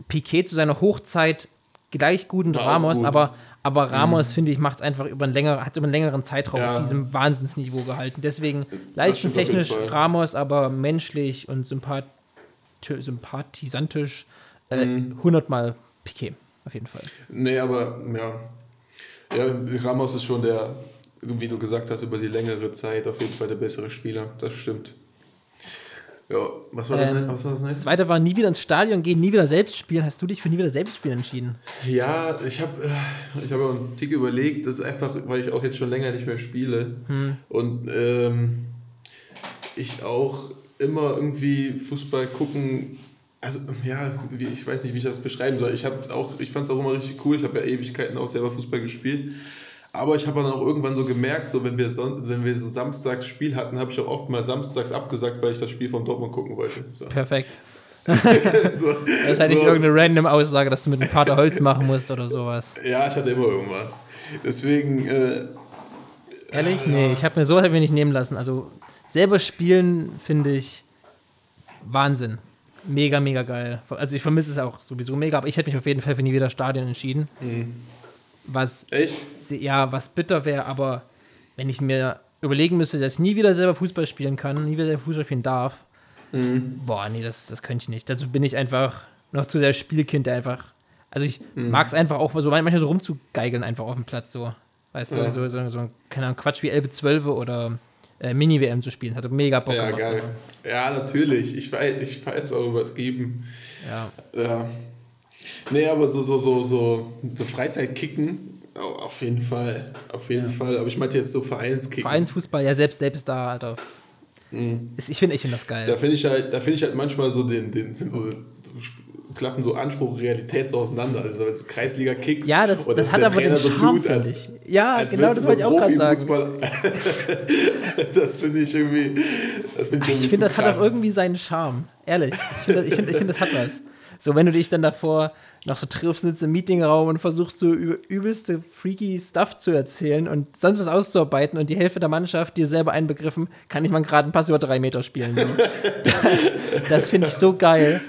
Piquet zu seiner Hochzeit gleich guten War Ramos, gut. Mhm. aber, aber Ramos, finde ich, macht es einfach über einen längeren, hat über einen längeren Zeitraum Ja. auf diesem Wahnsinnsniveau gehalten. Deswegen leistungstechnisch. Ramos, aber menschlich und sympath sympathisantisch äh, Mhm. 100 Mal Piquet, auf jeden Fall. Nee, aber ja. Ja, Ramos ist schon der, wie du gesagt hast, über die längere Zeit auf jeden Fall der bessere Spieler. Das stimmt. Ja, was war das, Ähm, was war das Das nicht? zweite war nie wieder ins Stadion gehen, nie wieder selbst spielen. Hast du dich für nie wieder selbst spielen entschieden? Ja, ich habe ich hab auch einen Tick überlegt, das ist einfach, weil ich auch jetzt schon länger nicht mehr spiele. Und ähm, ich auch immer irgendwie Fußball gucken. Also, ja, wie, ich weiß nicht, wie ich das beschreiben soll. Ich, auch- ich fand es auch immer richtig cool. Ich habe ja Ewigkeiten auch selber Fußball gespielt. Aber ich habe dann auch irgendwann so gemerkt, so wenn wir, son wenn wir so samstags Spiel hatten, habe ich auch oft mal samstags abgesagt, weil ich das Spiel von Dortmund gucken wollte. So. Perfekt. so, Wahrscheinlich so. irgendeine random Aussage, dass du mit dem Vater Holz machen musst oder sowas. Ja, ich hatte immer irgendwas. Deswegen, äh, Ehrlich? Nee, ich habe mir sowas hab mir nicht nehmen lassen. Also selber spielen finde ich Wahnsinn. Mega, mega geil. Also ich vermisse es auch sowieso mega, aber ich hätte mich auf jeden Fall für nie wieder Stadion entschieden. Was, Echt? ja, was bitter wäre, aber wenn ich mir überlegen müsste, dass ich nie wieder selber Fußball spielen kann, nie wieder selber Fußball spielen darf, Mhm. boah, nee, das, das könnte ich nicht. Dazu bin ich einfach noch zu sehr Spielkind, der einfach. Also ich Mhm. mag es einfach auch so manchmal so rumzugeigeln einfach auf dem Platz so. Weißt Ja. du, so, so, so, keine Ahnung, Quatsch wie Elbe 12 oder äh, Mini-WM zu spielen. Das hatte mega Bock Ja, gemacht. geil. Ja, natürlich. Ich weiß, ich weiß auch übertrieben. Ja. Ja. Nee, aber so, so, so, so, so Freizeitkicken, au- auf jeden Fall. Auf jeden Ja. Fall. Aber ich meinte jetzt so Vereinskicken. Vereinsfußball, ja, selbst selbst da, Alter. Mhm. Ich finde ich find das geil. Da finde ich halt, da finde ich halt manchmal so den, den, den so, so klaffen so Anspruch und Realität so auseinander. Also so Kreisliga-Kicks. ja, das, das dass hat aber den Trainer so Charme, tut, finde ich. Ja, als genau, das wollte ich so auch gerade sagen. Das finde ich irgendwie. Das find Ich irgendwie finde, das hat auch krass. irgendwie seinen Charme. Ehrlich. Ich finde, ich finde, ich finde, das hat was. So, wenn du dich dann davor noch so triffst, sitzt im Meetingraum und versuchst so üb- übelste freaky Stuff zu erzählen und sonst was auszuarbeiten und die Hälfte der Mannschaft dir selber einbegriffen, kann ich mal gerade einen Pass über drei Meter spielen. Das, das finde ich so geil.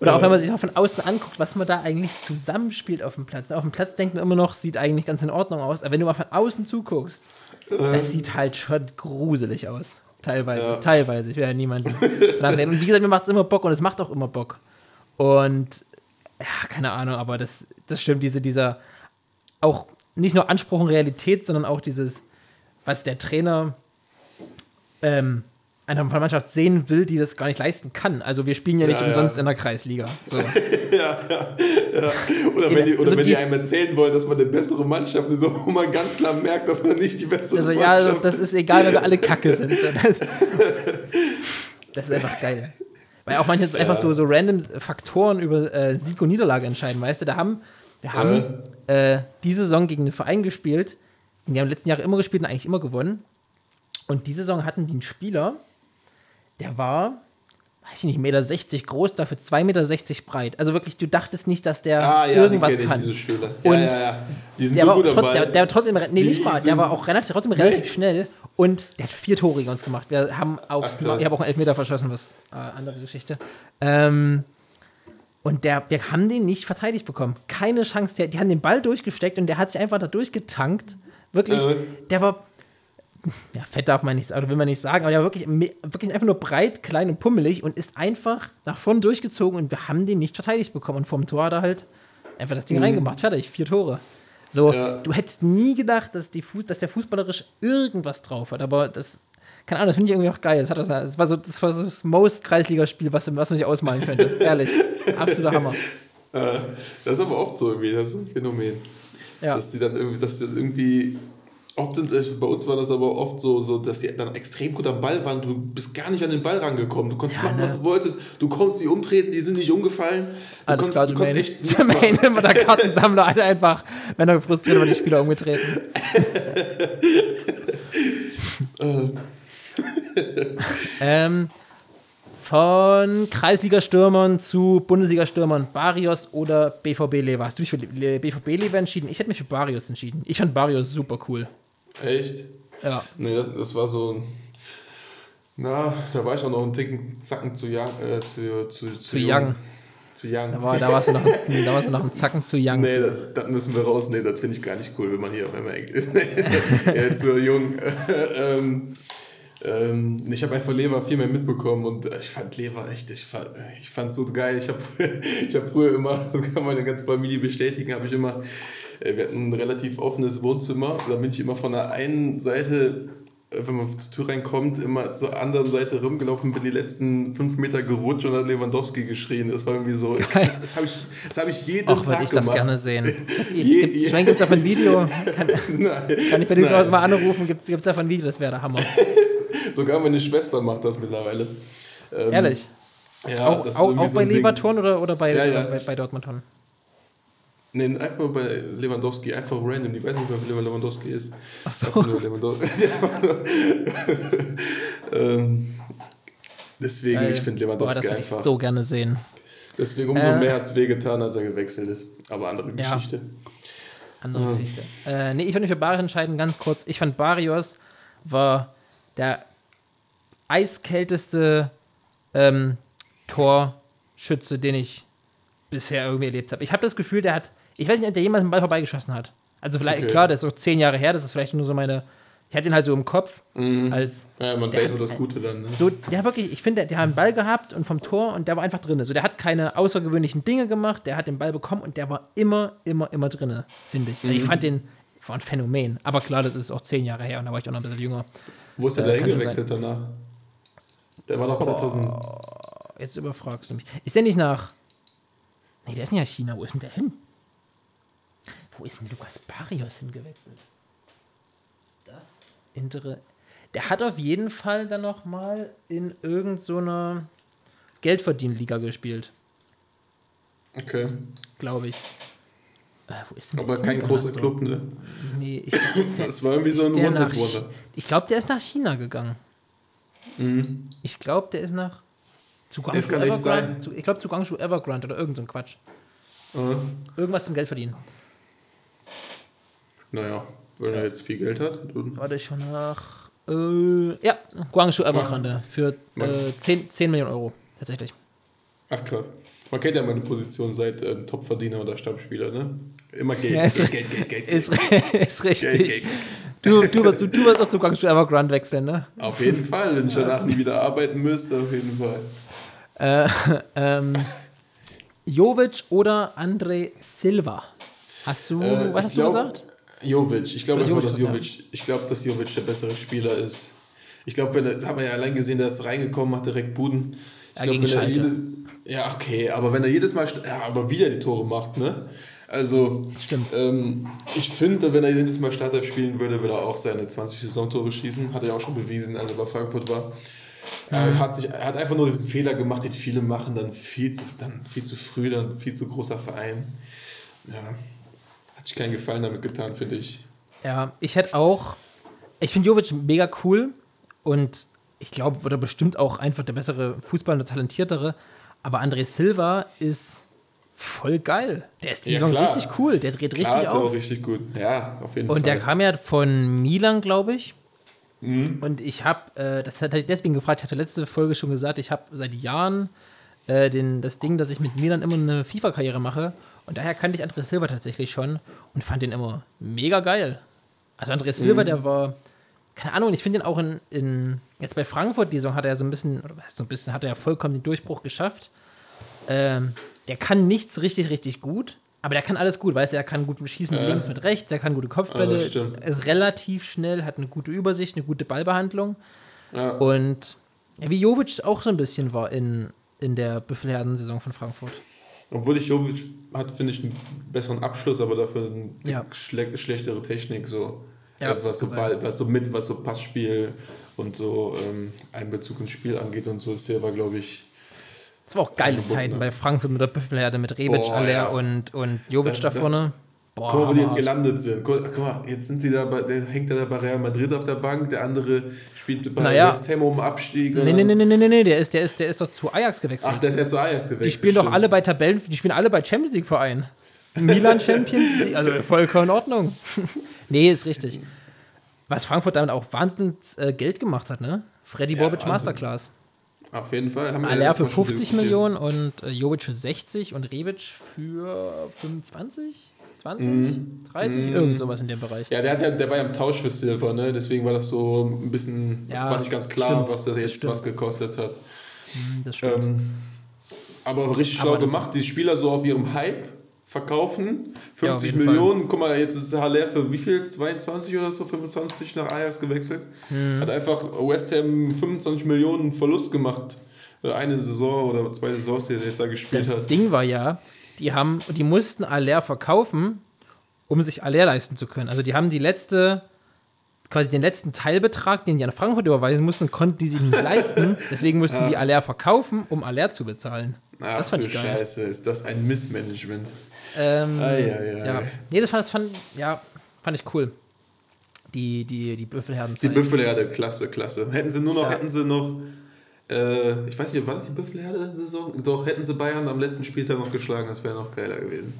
Oder auch wenn man sich auch von außen anguckt, was man da eigentlich zusammenspielt auf dem Platz. Auf dem Platz denkt man immer noch, sieht eigentlich ganz in Ordnung aus. Aber wenn du mal von außen zuguckst, das sieht halt schon gruselig aus. Teilweise, Ja. teilweise. Ich will ja niemanden. Und wie gesagt, mir macht es immer Bock und es macht auch immer Bock. Und ja, keine Ahnung, aber das, das stimmt, diese, dieser auch nicht nur Anspruch und Realität, sondern auch dieses, was der Trainer ähm, einer Mannschaft sehen will, die das gar nicht leisten kann. Also wir spielen ja nicht Ja, umsonst ja. in der Kreisliga. So. Ja, ja, ja. Oder wenn die, oder Also wenn die- die einem erzählen wollen, dass man eine bessere Mannschaft ist, wo man ganz klar merkt, dass man nicht die bessere Also Mannschaft ja, also das ist egal, wenn wir alle Kacke sind. So, das, das ist einfach geil. Weil auch manches einfach so, so random Faktoren über äh, Sieg und Niederlage entscheiden, weißt du? Da haben, wir haben äh, diese Saison gegen einen Verein gespielt, und die haben in den letzten Jahren immer gespielt und eigentlich immer gewonnen. Und diese Saison hatten die einen Spieler, der war, weiß ich nicht, 1,60 Meter groß, dafür 2,60 Meter breit. Also wirklich, du dachtest nicht, dass der Ah, ja, irgendwas ich, kann. diese Spieler. Und ja, ja, ja. Die sind Der so war, gut trot, der, der war trotzdem, nee, Die nicht mal, der war auch relativ, trotzdem relativ schnell und der hat vier Tore gegen uns gemacht. Wir haben aufs, Ach, ich habe auch einen Elfmeter verschossen, was äh, andere Geschichte. Ähm, und der, wir haben den nicht verteidigt bekommen. Keine Chance. Der, die haben den Ball durchgesteckt und der hat sich einfach da durchgetankt. Wirklich, Äh. der war. Ja, fett darf man nicht sagen, will man nicht sagen, aber der war wirklich, wirklich einfach nur breit, klein und pummelig und ist einfach nach vorne durchgezogen und wir haben den nicht verteidigt bekommen. Und vom Tor hat er halt einfach das Ding reingemacht. Fertig, vier Tore. So. Ja. du hättest nie gedacht, dass, die Fuß, dass der fußballerisch irgendwas drauf hat, aber das, keine Ahnung, das finde ich irgendwie auch geil. Das, hat das, war so, das war so das Most-Kreisligaspiel, was, was man sich ausmalen könnte. Ehrlich. Absoluter Hammer. Äh, das ist aber oft so irgendwie, das ist ein Phänomen. Ja. Dass die dann irgendwie, dass die dann irgendwie. Oft sind, es- bei uns war das aber oft so, so, dass die dann extrem gut am Ball waren. Du bist gar nicht an den Ball rangekommen. Du konntest Ja, machen, ne? was du wolltest. Du konntest sie umtreten, die sind nicht umgefallen. Du Alles konntest, klar, Jermaine. Jermaine, immer der Kartensammler, Alter, einfach, wenn er frustriert war, die Spieler umgetreten. Äh, Ähm, von Kreisliga-Stürmern zu Bundesliga-Stürmern, Barrios oder BVB Lever. Hast du dich für Le- BVB Lever entschieden? Ich hätte mich für Barrios entschieden. Ich fand Barrios super cool. Echt? Ja. Nee, das, das war so ein. Na, da war ich auch noch einen Ticken Zacken zu young. Äh, zu, zu, zu, Zu young. Zu young. Da, war, da, warst du noch, da warst du noch einen Zacken zu young. Nee, das, das müssen wir raus. Nee, das finde ich gar nicht cool, wenn man hier auf einmal ist. ja, zu jung. ähm, ähm, ich habe einfach Lever viel mehr mitbekommen und äh, ich fand Lever echt, ich fand ich fand's so geil. Ich habe ich hab früher immer, das kann meine ganze Familie bestätigen, habe ich immer, wir hatten ein relativ offenes Wohnzimmer, da bin ich immer von der einen Seite äh, wenn man zur Tür reinkommt, immer zur anderen Seite rumgelaufen, bin die letzten fünf Meter gerutscht und hat Lewandowski geschrien. Das war irgendwie so. Geil. Das habe ich, das hab ich jeden Ach, Tag würde ich das gemacht. gerne sehen. Je- Gibt, ich meine, gibt es davon ein Video? Kann, Nein. kann ich bei dir zu. Hause mal anrufen? Gibt es davon ein Video? Das wäre der Hammer. Sogar meine Schwester macht das mittlerweile. Ähm, Ehrlich. Ja, auch auch, auch so bei Ding. Leverton oder, oder bei, Ja, ja. bei, bei Dortmund? Nee, einfach nur bei Lewandowski, einfach random. Die weiß nicht mehr, wer Lewandowski ist. Ach so. Einfach Lewandowski. ähm, deswegen, Geil. ich finde Boah, das Lewandowski würde ich einfach. so gerne sehen. Deswegen umso Äh. mehr hat es wehgetan, als er gewechselt ist. Aber andere Ja. Geschichte. Andere Ja. Geschichte. Äh, nee, ich würde mich für Barrios entscheiden, ganz kurz. Ich fand Barrios war der eiskälteste ähm, Torschütze, den ich bisher irgendwie erlebt habe. Ich habe das Gefühl, der hat, ich weiß nicht, ob der jemals einen Ball vorbeigeschossen hat. Also vielleicht, Okay. klar, das ist auch zehn Jahre her, das ist vielleicht nur so meine, ich hatte ihn halt so im Kopf als Ja, man denkt nur das Gute dann. Ne? so, der wirklich, ich finde, der, der hat einen Ball gehabt und vom Tor und der war einfach drin. So, der hat keine außergewöhnlichen Dinge gemacht, der hat den Ball bekommen und der war immer, immer, immer drin, finde ich. Also Mhm. ich fand den, war ein Phänomen. Aber klar, das ist auch zehn Jahre her und da war ich auch noch ein bisschen jünger. Wo ist der Äh, da hingewechselt danach? Der war doch 2000. Jetzt überfragst du mich. Ist der nicht nach. Nee, der ist nicht nach China. Wo ist denn der hin? Wo ist denn Lukas Barrios hingewechselt? Das Intere. Der hat auf jeden Fall dann noch mal in irgendeiner so einer Geldverdienliga gespielt, Okay. glaube ich. Äh, wo ist denn Aber kein großer? Club, ne? Nee, ich der, Das war irgendwie so ist ein der nach, One-Hit-Wonder. Ich glaube, der ist nach China gegangen. Mhm. Ich glaube, der ist nach zu Guangzhou Evergrande. sein. Zu, ich glaube, zu Guangzhou Evergrande oder irgend so ein Quatsch. Äh, Irgendwas zum Geld verdienen. Naja, wenn er jetzt viel Geld hat. Warte ich schon nach. Äh, ja, Guangzhou Evergrande für äh, 10, 10 Millionen Euro. Tatsächlich. Ach krass. Man kennt ja meine Position seit ähm, Topverdiener oder Stammspieler, ne? Immer Geld. Ja, ist- Geld, Geld, Geld, Geld, Ist, ist richtig. Geld, Geld. Du, du, wirst, du wirst auch zu Guangzhou Evergrande wechseln, ne? Auf jeden Fall, wenn ich danach nie wieder arbeiten müsste, auf jeden Fall. Äh, ähm, Jovic oder André Silva? Hast du, Äh, was hast glaub, du gesagt? Jovic. Ich glaube einfach, dass Jovic, ich glaube, dass Jovic der bessere Spieler ist. Ich glaube, wenn er, hat man ja allein gesehen, der ist reingekommen, hat direkt Buden. Ich Ja, glaube, wenn er Schalke. jedes, ja, okay, aber wenn er jedes Mal, ja, aber wieder die Tore macht, ne? Also, ähm, ich finde, wenn er jedes Mal Starter spielen würde, würde er auch seine 20 Saisontore schießen. Hat er auch schon bewiesen, als er bei Frankfurt war. Er hat, sich, er hat einfach nur diesen Fehler gemacht, den viele machen, dann viel zu, dann viel zu früh, dann viel zu großer Verein. Ja, sich keinen Gefallen damit getan, finde ich. Ja, ich hätte auch. Ich finde Jovic mega cool und ich glaube, wird er bestimmt auch einfach der bessere Fußballer, der talentiertere. Aber André Silva ist voll geil. Der ist die Ja, Saison klar. richtig cool. Der dreht Klar, richtig ist er auch auf. richtig gut. Ja, auf jeden Fall. Und der kam ja von Milan, glaube ich. Mhm. Und ich habe, äh, das hatte ich deswegen gefragt, ich hatte letzte Folge schon gesagt, ich habe seit Jahren äh, den, das Ding, dass ich mit Milan immer eine FIFA-Karriere mache. Und daher kannte ich André Silva tatsächlich schon und fand den immer mega geil. Also André Silva, Mhm. der war, keine Ahnung, ich finde den auch in, in, jetzt bei Frankfurt, die Saison hat er ja so ein bisschen, oder so ein bisschen, hat er ja vollkommen den Durchbruch geschafft. Ähm, der kann nichts richtig, richtig gut, aber der kann alles gut, weißt du, der kann gut schießen Ja. links, mit rechts, der kann gute Kopfbälle, ist relativ schnell, hat eine gute Übersicht, eine gute Ballbehandlung. ja. Und ja, wie Jovic auch so ein bisschen war in, in der Büffelherden-Saison von Frankfurt. Obwohl ich Jovic hat, finde ich, einen besseren Abschluss, aber dafür eine Ja. schle schlechtere Technik. So. Ja, Äh, was, so Ball, was so mit, was so Passspiel und so ähm, Einbezug ins Spiel angeht und so ist Silva, glaube ich. Es war auch geile Zeiten ne? bei Frankfurt mit der Büffelherde, mit Rebic, Aller ja. und, und Jovic Das- da das- vorne. Boah, Guck mal, wo die jetzt gelandet sind. Guck, mal, jetzt sind sie da bei, der hängt da bei Real Madrid auf der Bank, der andere spielt bei Naja. West Ham um Abstieg. Nee, nee, nee, nee, nee, nee, der ist, der, ist, der ist doch zu Ajax gewechselt. Ach, der ist ja zu Ajax gewechselt. die spielen doch alle bei Tabellen, die spielen alle bei Champions League Vereinen. Milan Champions League, also vollkommen in Ordnung. nee, ist richtig. Was Frankfurt damit auch wahnsinnig äh, Geld gemacht hat, ne? Freddy Ja, Bobic Wahnsinn. Masterclass. Auf jeden Fall. Haben Aller für Mal schon 50 diskutiert. Millionen und äh, Jovic für 60 und Rebic für 25, 20, Mhm. 30, irgend sowas in dem Bereich. Ja, der, hat ja, der war ja im Tausch für Silver, ne? Deswegen war das so ein bisschen, Ja, war nicht ganz klar, stimmt, was das das jetzt stimmt. was gekostet hat. Hm, Das stimmt. Ähm, aber richtig Aber schlau das- gemacht, die Spieler so auf ihrem Hype verkaufen. Ja, auf 50 jeden Millionen, guck mal, jetzt ist Haller für wie viel? 22 oder so, 25 nach Ajax gewechselt. Hm. Hat einfach West Ham 25 Millionen Verlust gemacht. Äh, Eine Saison oder zwei Saisons, die er jetzt da gespielt Das hat. Ding war ja, die haben, die mussten Aller verkaufen, um sich Aller leisten zu können. Also die haben die letzte, quasi den letzten Teilbetrag, den die an Frankfurt überweisen mussten, konnten die sich nicht leisten. Deswegen mussten die Aller verkaufen, um Aller zu bezahlen. Ach das fand ich geil. Scheiße, ist das ein Missmanagement. Ähm, Ei, ei, ei. Ja. Nee, das fand, das fand, ja, fand ich cool. Die, die, die Die Büffelherdenzeit. Büffelherde, klasse, klasse. Hätten sie nur noch, Ja. hätten sie noch, äh, ich weiß nicht, war das die Büffelherde-Saison? Doch, hätten sie Bayern am letzten Spieltag noch geschlagen, das wäre noch geiler gewesen.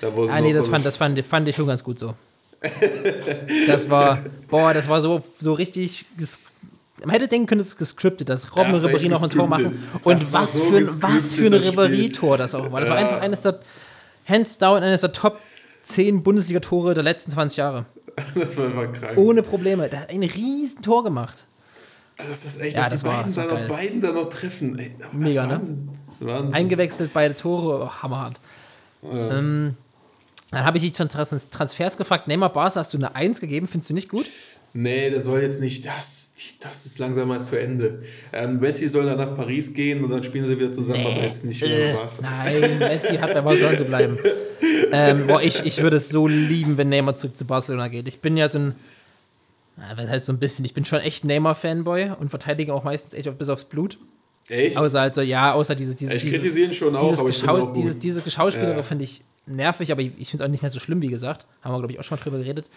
Da Ah, nee, das fand, das fand, fand ich schon ganz gut so. Das war, boah, das war so, so richtig. Man hätte denken können, es ist gescriptet, dass Robben Ja, war Ribéry noch ein Tor machen. Und Das war was, so für, ein- was für ein. Ribéry-Tor das auch war. Das war Ja. einfach eines der, hands down, eines der Top zehn Bundesliga-Tore der letzten 20 Jahre. Das war einfach krank. Ohne Probleme. Der hat ein riesen Tor gemacht. Das ist echt, Ja, dass das die beiden, das war da noch, beiden da noch treffen. Ey, Mega, ne? Wahnsinn. Wahnsinn. Eingewechselt, beide Tore, oh, hammerhart. Ja. Ähm, dann habe ich dich von Trans Transfers gefragt. Neymar Barca hast du eine 1 gegeben, findest du nicht gut? Nee, der soll jetzt nicht, das, das ist langsam mal zu Ende. Ähm, Messi soll dann nach Paris gehen und dann spielen sie wieder zusammen, aber jetzt nicht wieder Äh, was. nein, Messi hat bei Barcelona zu bleiben. ähm, boah, ich, ich würde es so lieben, wenn Neymar zurück zu Barcelona geht. Ich bin ja so ein, was heißt so ein bisschen, ich bin schon echt Neymar-Fanboy und verteidige auch meistens echt auf- bis aufs Blut. Echt? Außer halt so, ja, außer dieses, dieses, ich dieses, kritisiere ihn schon auch, aber ich Geschau auch dieses, dieses Geschauspielere Ja. finde ich nervig, aber ich, ich finde es auch nicht mehr so schlimm, wie gesagt. Haben wir, glaube ich, auch schon mal drüber geredet.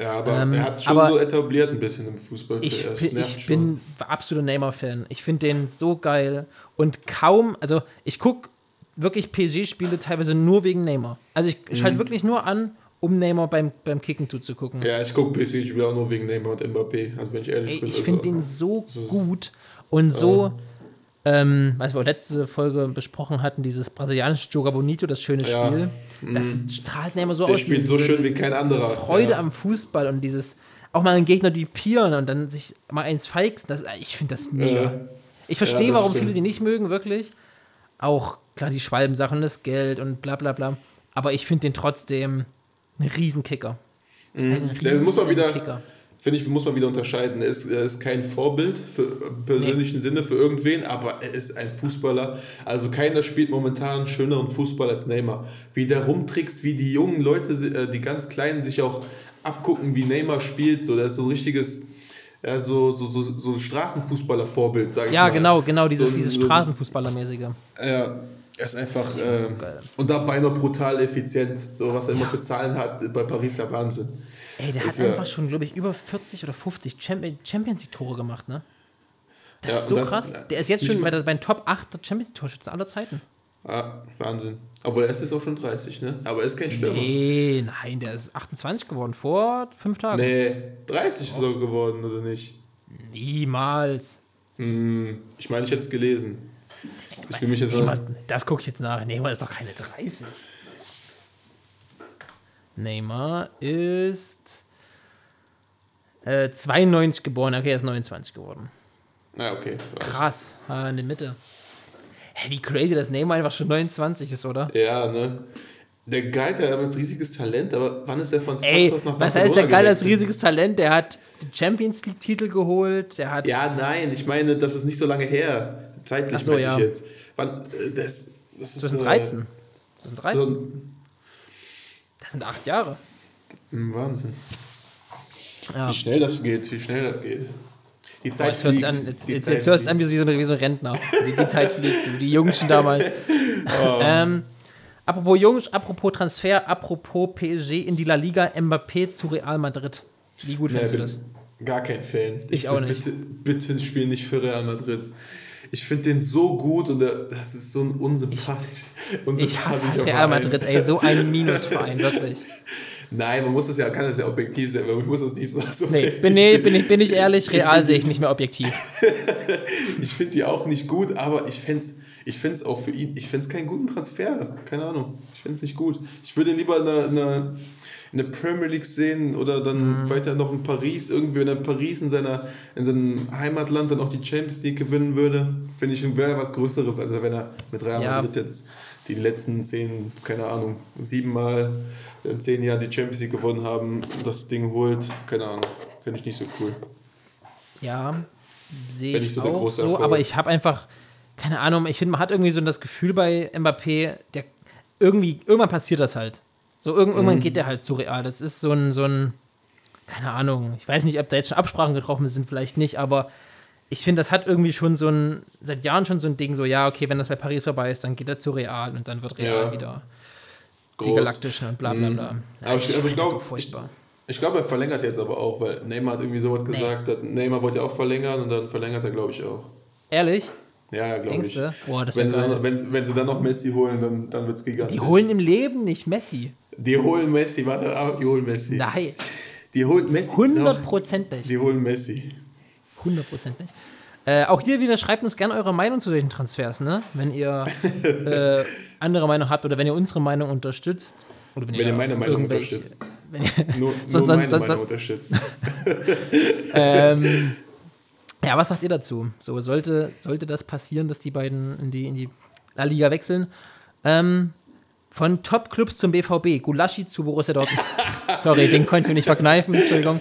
ja, aber ähm, er hat schon aber so etabliert ein bisschen im Fußball. Ich, Es ich schon. bin absoluter Neymar-Fan. Ich finde den so geil. Und kaum, also ich gucke wirklich PSG-Spiele teilweise nur wegen Neymar. Also ich Mhm. schalte wirklich nur an, um Neymar beim, beim Kicken zuzugucken. Ja, ich gucke PSG-Spiele auch nur wegen Neymar und Mbappé, also wenn ich ehrlich Ey, bin. ich also, finde den so das ist- gut und so, ähm, was wir auch letzte Folge besprochen hatten, dieses brasilianische Joga Bonito, das schöne Ja. Spiel, das strahlt Neymar so Der aus. spielt so schön wie kein anderer. Freude Ja. am Fußball und dieses, auch mal einen Gegner dupieren und dann sich mal eins feixen, das, ich finde das mega. Ja. Ich verstehe, warum stimmt. viele die nicht mögen, wirklich. Auch, klar, die Schwalbensachen, das Geld und bla bla bla. Aber ich finde den trotzdem ein Riesenkicker. Ein Mhm. Der muss man wieder, finde ich, muss man wieder unterscheiden. Er ist, ist kein Vorbild für im persönlichen Sinne für irgendwen, aber er ist ein Fußballer. Also keiner spielt momentan schöneren Fußball als Neymar. Wie der rumtrickst, wie die jungen Leute, äh, die ganz Kleinen, sich auch abgucken, wie Neymar spielt. So, der ist so ein richtiges, ja, so, so, so, so Straßenfußballer-Vorbild, sag ich Ja, mal. genau, genau, dieses, So- dieses Straßenfußballmäßige. Ja, er ist einfach. geil. und dabei noch brutal effizient. So, was er immer Ja. für Zahlen hat bei Paris, ja Wahnsinn. Ey, der hat Ist ja- einfach schon, glaube ich, über 40 oder 50 Champion- Champions League-Tore gemacht, ne? Das Ja, ist so das- krass. Der ist jetzt schon bei, der, bei den Top 8 der Champions League-Torschützen aller Zeiten. Ah, Wahnsinn. Obwohl er ist jetzt auch schon 30, ne? Aber er ist kein Stürmer. Nee, nein, der ist 28 geworden, vor fünf Tagen. Nee, 30 ist er geworden, oder nicht? Niemals. Hm, ich meine, ich hätte es gelesen. Ich will mich jetzt Neymar, das gucke ich jetzt nach. Neymar ist doch keine 30. Neymar ist äh, 92 geboren. Okay, er ist 29 geworden. Ah, okay. Krass, ah, in der Mitte. Hä, wie crazy, dass Neymar einfach schon 29 ist, oder? Ja, ne? Der galt ja als riesiges Talent, aber wann ist er von Ey, Santos nach was heißt der geil als gewechselt? riesiges Talent? Der hat den Champions League-Titel geholt, der hat. Ja, nein, ich meine, das ist nicht so lange her. Zeitlich Ach so, ja. ich jetzt. Wann, äh, das, das ist, 2013. 2013. Äh, so, Das sind acht Jahre. Hm, Wahnsinn. Ja. Wie schnell das geht, wie schnell das geht. Die Boah, Zeit jetzt hörst du fliegt. an, jetzt, jetzt, Zeit jetzt hörst du an fliegt. wie so, wie so ein Rentner. Die, die Zeit fliegt, die Jungschen damals. Oh. Ähm, apropos Jungs, apropos Transfer, apropos PSG in die La Liga, Mbappé zu Real Madrid. Wie gut Nee, findest du das? Gar kein Fan. Ich auch will nicht. Bitte, bitte spiel nicht für Real Madrid. Ich finde den so gut und der, das ist so ein unsympathisch. Ich hasse halt unsympathischer Real. Madrid, ey, so ein Minusverein, wirklich. Nein, man muss das ja, kann das ja objektiv sein, aber man muss das nicht so. so Nee, bin, nee, bin, ich, bin ich ehrlich, Real sehe ich nicht mehr objektiv. Ich finde die auch nicht gut, aber ich fände es ich find's auch für ihn, ich fände es keinen guten Transfer. Keine Ahnung. Ich fände es nicht gut. Ich würde lieber eine, eine, eine Premier League sehen oder Mhm. dann weiter noch in Paris, irgendwie, wenn er in Paris in, seiner, in seinem Heimatland dann auch die Champions League gewinnen würde, finde ich, wäre was Größeres, als wenn er mit Real Ja. Madrid jetzt die letzten zehn, keine Ahnung, siebenmal in zehn Jahren die Champions League gewonnen haben und das Ding holt. Keine Ahnung. Finde ich nicht so cool. Ja, sehe ich so der auch so, Erfolg. aber ich habe einfach, keine Ahnung, ich finde, man hat irgendwie so das Gefühl bei Mbappé, der irgendwie, irgendwann passiert das halt. So, irgend, Mhm. irgendwann geht der halt zu Real. Das ist so ein, so ein, keine Ahnung, ich weiß nicht, ob da jetzt schon Absprachen getroffen sind, vielleicht nicht, aber ich finde, das hat irgendwie schon so ein, seit Jahren schon so ein Ding, so, ja, okay, wenn das bei Paris vorbei ist, dann geht er zu Real und dann wird Real Ja. wieder die Groß. Galaktischen und bla bla Mhm. bla. Ja, Aber ich- ich find das glaub, so furchtbar. Ich glaube, er verlängert jetzt aber auch, weil Neymar hat irgendwie sowas gesagt. Dass Neymar wollte ja auch verlängern und dann verlängert er, glaube ich, auch. Ehrlich? Ja, glaube ich. Boah, das Wenn sie, dann, wenn, wenn sie dann noch Messi holen, dann, dann wird es gigantisch. Die holen im Leben nicht Messi. Die holen Messi, warte, aber die holen Messi. Nein, Die holen Messi. 100 Doch, Prozent nicht. Die holen Messi. 100 Prozent nicht. Äh, auch hier wieder schreibt uns gerne eure Meinung zu solchen Transfers, ne? Wenn ihr äh, andere Meinung habt oder wenn ihr unsere Meinung unterstützt. Oder Wenn ihr meine Meinung unterstützt. Wenn ihr, Nur, Sonst- nur meine sonst- Meinung unterstützt. ähm, ja, was sagt ihr dazu? So, sollte, sollte das passieren, dass die beiden in die, in die La Liga wechseln? Ähm, von Top-Clubs zum BVB, Gulaschi zu Borussia Dortmund. Sorry, den konnte ich nicht verkneifen, Entschuldigung.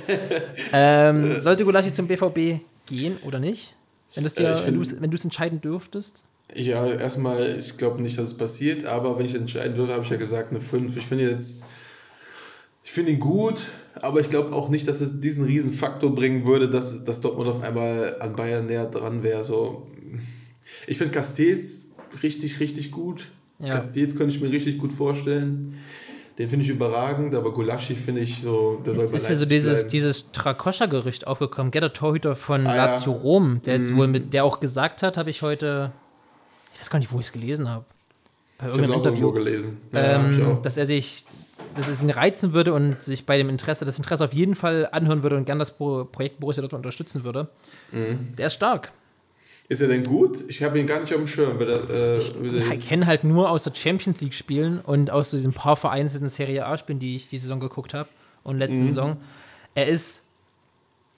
Ähm, sollte Gulaschi zum BVB gehen oder nicht? Wenn, dir, Äh, find- du wenn du es entscheiden dürftest? Ja, erstmal, ich glaube nicht, dass es passiert, aber wenn ich entscheiden würde, habe ich ja gesagt, eine 5. Ich finde jetzt, ich finde ihn gut, aber ich glaube auch nicht, dass es diesen riesen Faktor bringen würde, dass, dass Dortmund auf einmal an Bayern näher dran wäre. So, ich finde Castells richtig, richtig gut. Ja. Castells könnte ich mir richtig gut vorstellen. Den finde ich überragend, aber Gulaschi finde ich so, der soll ist ja so dieses, bleiben. dieses Trakoscha-Gerücht aufgekommen. Gell, der Torhüter von Ah, ja. Lazio Rom, der jetzt Mhm. wohl mit, der auch gesagt hat, habe ich heute, ich weiß gar nicht, wo ich es gelesen habe. Bei Ich irgendeinem Interview. gelesen. Ja, ähm, auch. dass er sich, dass es ihn reizen würde und sich bei dem Interesse, das Interesse auf jeden Fall anhören würde und gern das Pro Projekt Borussia Dortmund unterstützen würde. Mhm. Der ist stark. Ist er denn gut? Ich habe ihn gar nicht auf dem Schirm. Der, äh, Ich kenne halt nur aus der Champions League Spielen und aus so diesen paar vereinzelten Serie A Spielen, die ich die Saison geguckt habe und letzte Mhm. Saison. Er ist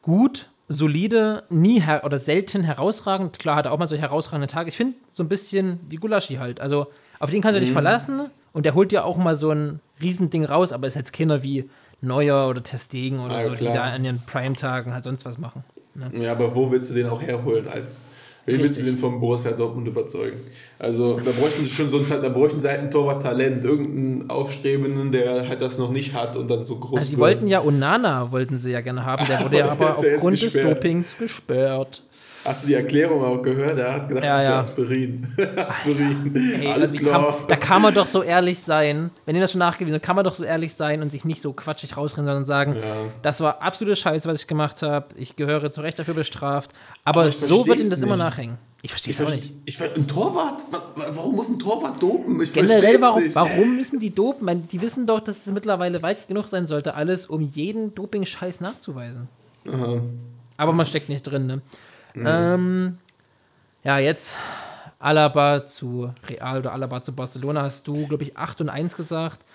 gut, solide, nie oder selten herausragend. Klar hat er auch mal so herausragende Tage. Ich finde so ein bisschen wie Gulaschi halt. Also auf den kannst du dich Mhm. verlassen und der holt ja auch mal so ein Riesending raus, aber ist jetzt keiner wie Neuer oder Testegen oder Ah, so, die klar. da an ihren Prime-Tagen halt sonst was machen. Ja, aber wo willst du den auch herholen als? Wen willst du Richtig. den vom Borussia Dortmund überzeugen? Also da bräuchten sie schon so ein, da bräuchten sie halt ein Torwart-Talent, irgendeinen Aufstrebenden, der halt das noch nicht hat und dann so groß Also sie wollten ja Onana, wollten sie ja gerne haben, der wurde ja Aber ist aufgrund des. Dopings gesperrt. Hast du die Erklärung auch gehört? Er hat gedacht, Ja, das wäre ja. Aspirin. Aspirin. Ey, Alles also klar. kann, da kann man doch so ehrlich sein, wenn ihr das schon nachgewiesen habt, kann man doch so ehrlich sein und sich nicht so quatschig rausrennen, sondern sagen, Ja. das war absolute Scheiße, was ich gemacht habe, ich gehöre zu Recht dafür bestraft, aber, Aber so wird ihm das immer nicht. nachhängen. Ich verstehe es auch nicht. ich, ein Torwart? Wa- wa- Warum muss ein Torwart dopen? Ich Generell, warum, nicht. warum müssen die dopen? Die wissen doch, dass es mittlerweile weit genug sein sollte, alles, um jeden Doping-Scheiß nachzuweisen. Aha. Aber man steckt nicht drin, ne? Mhm. Ähm, ja, jetzt Alaba zu Real oder Alaba zu Barcelona hast du, glaube ich, 8 und 1 gesagt.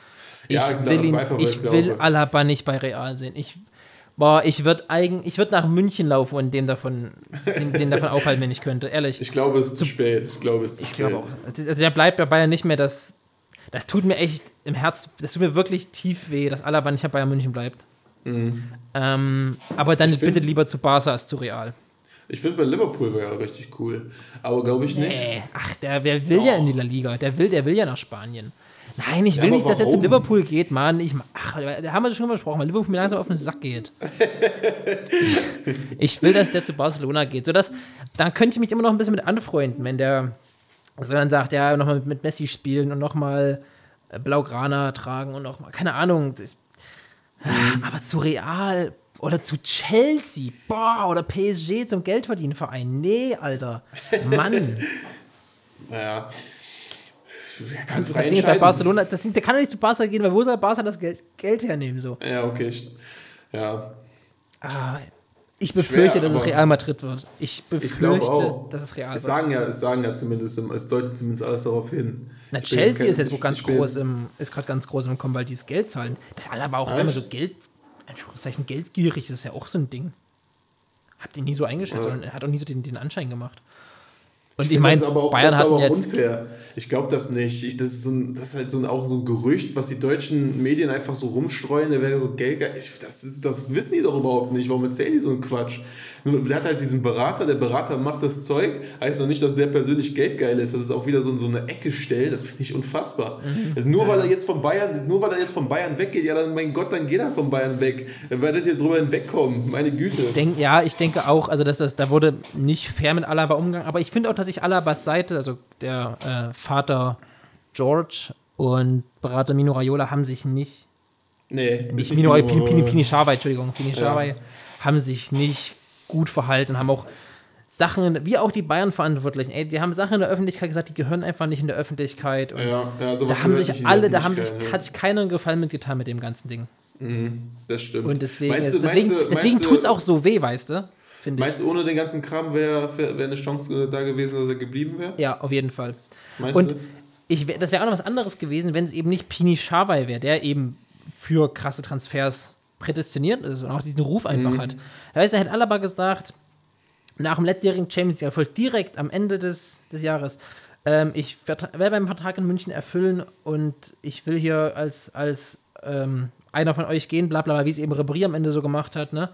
Ich Ja, klar, will, ihn, ich will glaube. Alaba nicht bei Real sehen. Ich, boah, ich würde würde nach München laufen und dem davon, den, den davon aufhalten, wenn ich könnte, ehrlich. Ich glaube, es ist zu spät. Ich glaube, es ist zu Ich spät. auch. Also der bleibt bei Bayern nicht mehr. Das, das tut mir echt im Herz, das tut mir wirklich tief weh, dass Alaba nicht bei Bayern München bleibt. Ähm, aber dann Mhm. Ich bitte lieber zu Barca als zu Real. Ich finde bei Liverpool wäre er richtig cool. Aber glaube ich nicht. Nee, ach, der, wer will ja in die La Liga? Der will, der will ja nach Spanien. Nein, ich Ja, will aber nicht, dass er zu? Liverpool geht, Mann. Ich, ach, da haben wir schon mal besprochen, weil Liverpool mir langsam auf den Sack geht. ich will, dass der zu Barcelona geht. Sodass, dann könnte ich mich immer noch ein bisschen mit anfreunden, wenn der so dann sagt, ja, nochmal mit, mit Messi spielen und nochmal Blaugrana tragen und nochmal, keine Ahnung. Das, aber zu Real oder zu Chelsea, boah, oder PSG zum Geldverdienenverein. Nee, Alter. Mann. Naja. Wer kann Das Ding bei? Barcelona, das der kann doch nicht zu Barca gehen, weil wo soll Barca das Geld, Geld hernehmen? So. Ja, okay. ich- Ja. Ah, ich befürchte, Schwer, dass es Real Madrid wird. Ich Ich befürchte, auch. dass es Real Es wird. sagen ja, es sagen ja zumindest, es deutet zumindest alles darauf hin. Na, Ich Chelsea kein- ist jetzt ich- ganz ich groß im, ist gerade ganz groß im Kommen, weil die das Geld zahlen. Das ist aber auch, wenn man so? Geld, Anführungszeichen geldgierig ist, ist ja auch so ein Ding. Habt ihr nie so eingeschätzt, Ja. sondern er hat auch nie so den, den Anschein gemacht. Und ich, finde, meine, Bayern das ist aber hatten auch jetzt. unfair. Ich glaube das nicht. Ich, das, ist so ein, das ist halt so ein, auch so ein Gerücht, was die deutschen Medien einfach so rumstreuen. Der wäre so Geld. Ich, das, ist, das wissen die doch überhaupt nicht. Warum erzählen die so einen Quatsch? Der hat halt diesen Berater. Der Berater macht das Zeug. Heißt noch nicht, dass der persönlich geldgeil ist. Das ist auch wieder so, so eine Ecke stellt. Das finde ich unfassbar. Mhm. Also nur weil er jetzt von Bayern, nur weil er jetzt von Bayern weggeht, ja dann mein Gott, dann geht er von Bayern weg. Dann werdet ihr drüber hinwegkommen. Meine Güte. Ich denk, ja, ich denke auch, also dass das, da wurde nicht fair mit Alaba umgegangen, aber ich finde auch, dass sich Alabas Seite, also der äh, Vater George und Berater Mino Raiola haben sich nicht, nee, nicht Mino, Pini, Pini, Pini Schawai, Entschuldigung, Pini Ja. Schawai, haben sich nicht gut verhalten, haben auch Sachen, wie auch die Bayern-Verantwortlichen, ey, die haben Sachen in der Öffentlichkeit gesagt, die gehören einfach nicht in der Öffentlichkeit. Und Ja, ja, da haben sich alle, da haben sich, hat sich keiner einen Gefallen mitgetan mit dem ganzen Ding. Mhm, Das stimmt. Und deswegen, Meinst du- deswegen, meinst du- deswegen tut es auch so weh, weißt du? Finde ich. Meinst du, ohne den ganzen Kram wäre wär, eine Chance da gewesen, dass er geblieben wäre? Ja, auf jeden Fall. Meinst Und du? ich das wäre auch noch was anderes gewesen, wenn es eben nicht Pini Schawai wäre, der eben für krasse Transfers prädestiniert ist und auch diesen Ruf einfach hat. Weißt du, hätte Alaba gesagt, nach dem letztjährigen Champions League Erfolg direkt am Ende des, des Jahres, ähm, ich werde meinen Vertrag in München erfüllen und ich will hier als, als ähm, einer von euch gehen, bla bla bla, wie es eben Ribéry am Ende so gemacht hat, ne?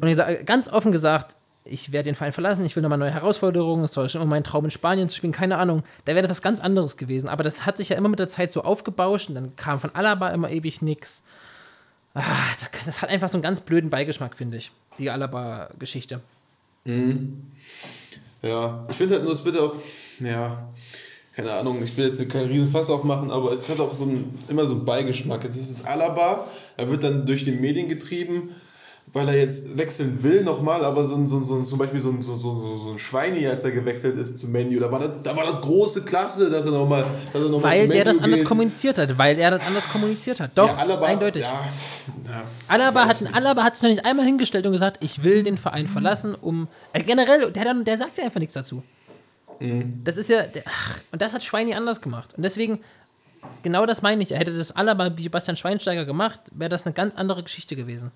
Und ich sage ganz offen gesagt, ich werde den Verein verlassen, ich will nochmal neue Herausforderungen, es war schon immer mein Traum in Spanien zu spielen, keine Ahnung. Da wäre was ganz anderes gewesen. Aber das hat sich ja immer mit der Zeit so aufgebauscht und dann kam von Alaba immer ewig nix. Ah, das- das hat einfach so einen ganz blöden Beigeschmack, finde ich, die Alaba-Geschichte. Ja, ich finde halt nur, es wird auch, ja, keine Ahnung, ich will jetzt keinen riesen Fass aufmachen, aber es hat auch so ein, immer so einen Beigeschmack. Jetzt ist es Alaba, er wird dann durch die Medien getrieben, weil er jetzt wechseln will nochmal, aber so, ein- so, so, zum Beispiel so ein, so, so, so, ein Schweini, als er gewechselt ist zu Menu, da war das, da war das große Klasse, dass er nochmal er noch Weil der das anders geht. kommuniziert hat, weil er das anders kommuniziert hat. Doch, ja, Alaba, eindeutig. Ja, ja. Alaba hat, sich noch nicht einmal hingestellt und gesagt, ich will den Verein verlassen, um. Äh, generell, der, der sagt ja einfach nichts dazu. Das ist ja. Der, ach, und das hat Schweini anders gemacht. Und deswegen, genau das meine ich. Er hätte das Alaba wie Sebastian Schweinsteiger gemacht, wäre das eine ganz andere Geschichte gewesen.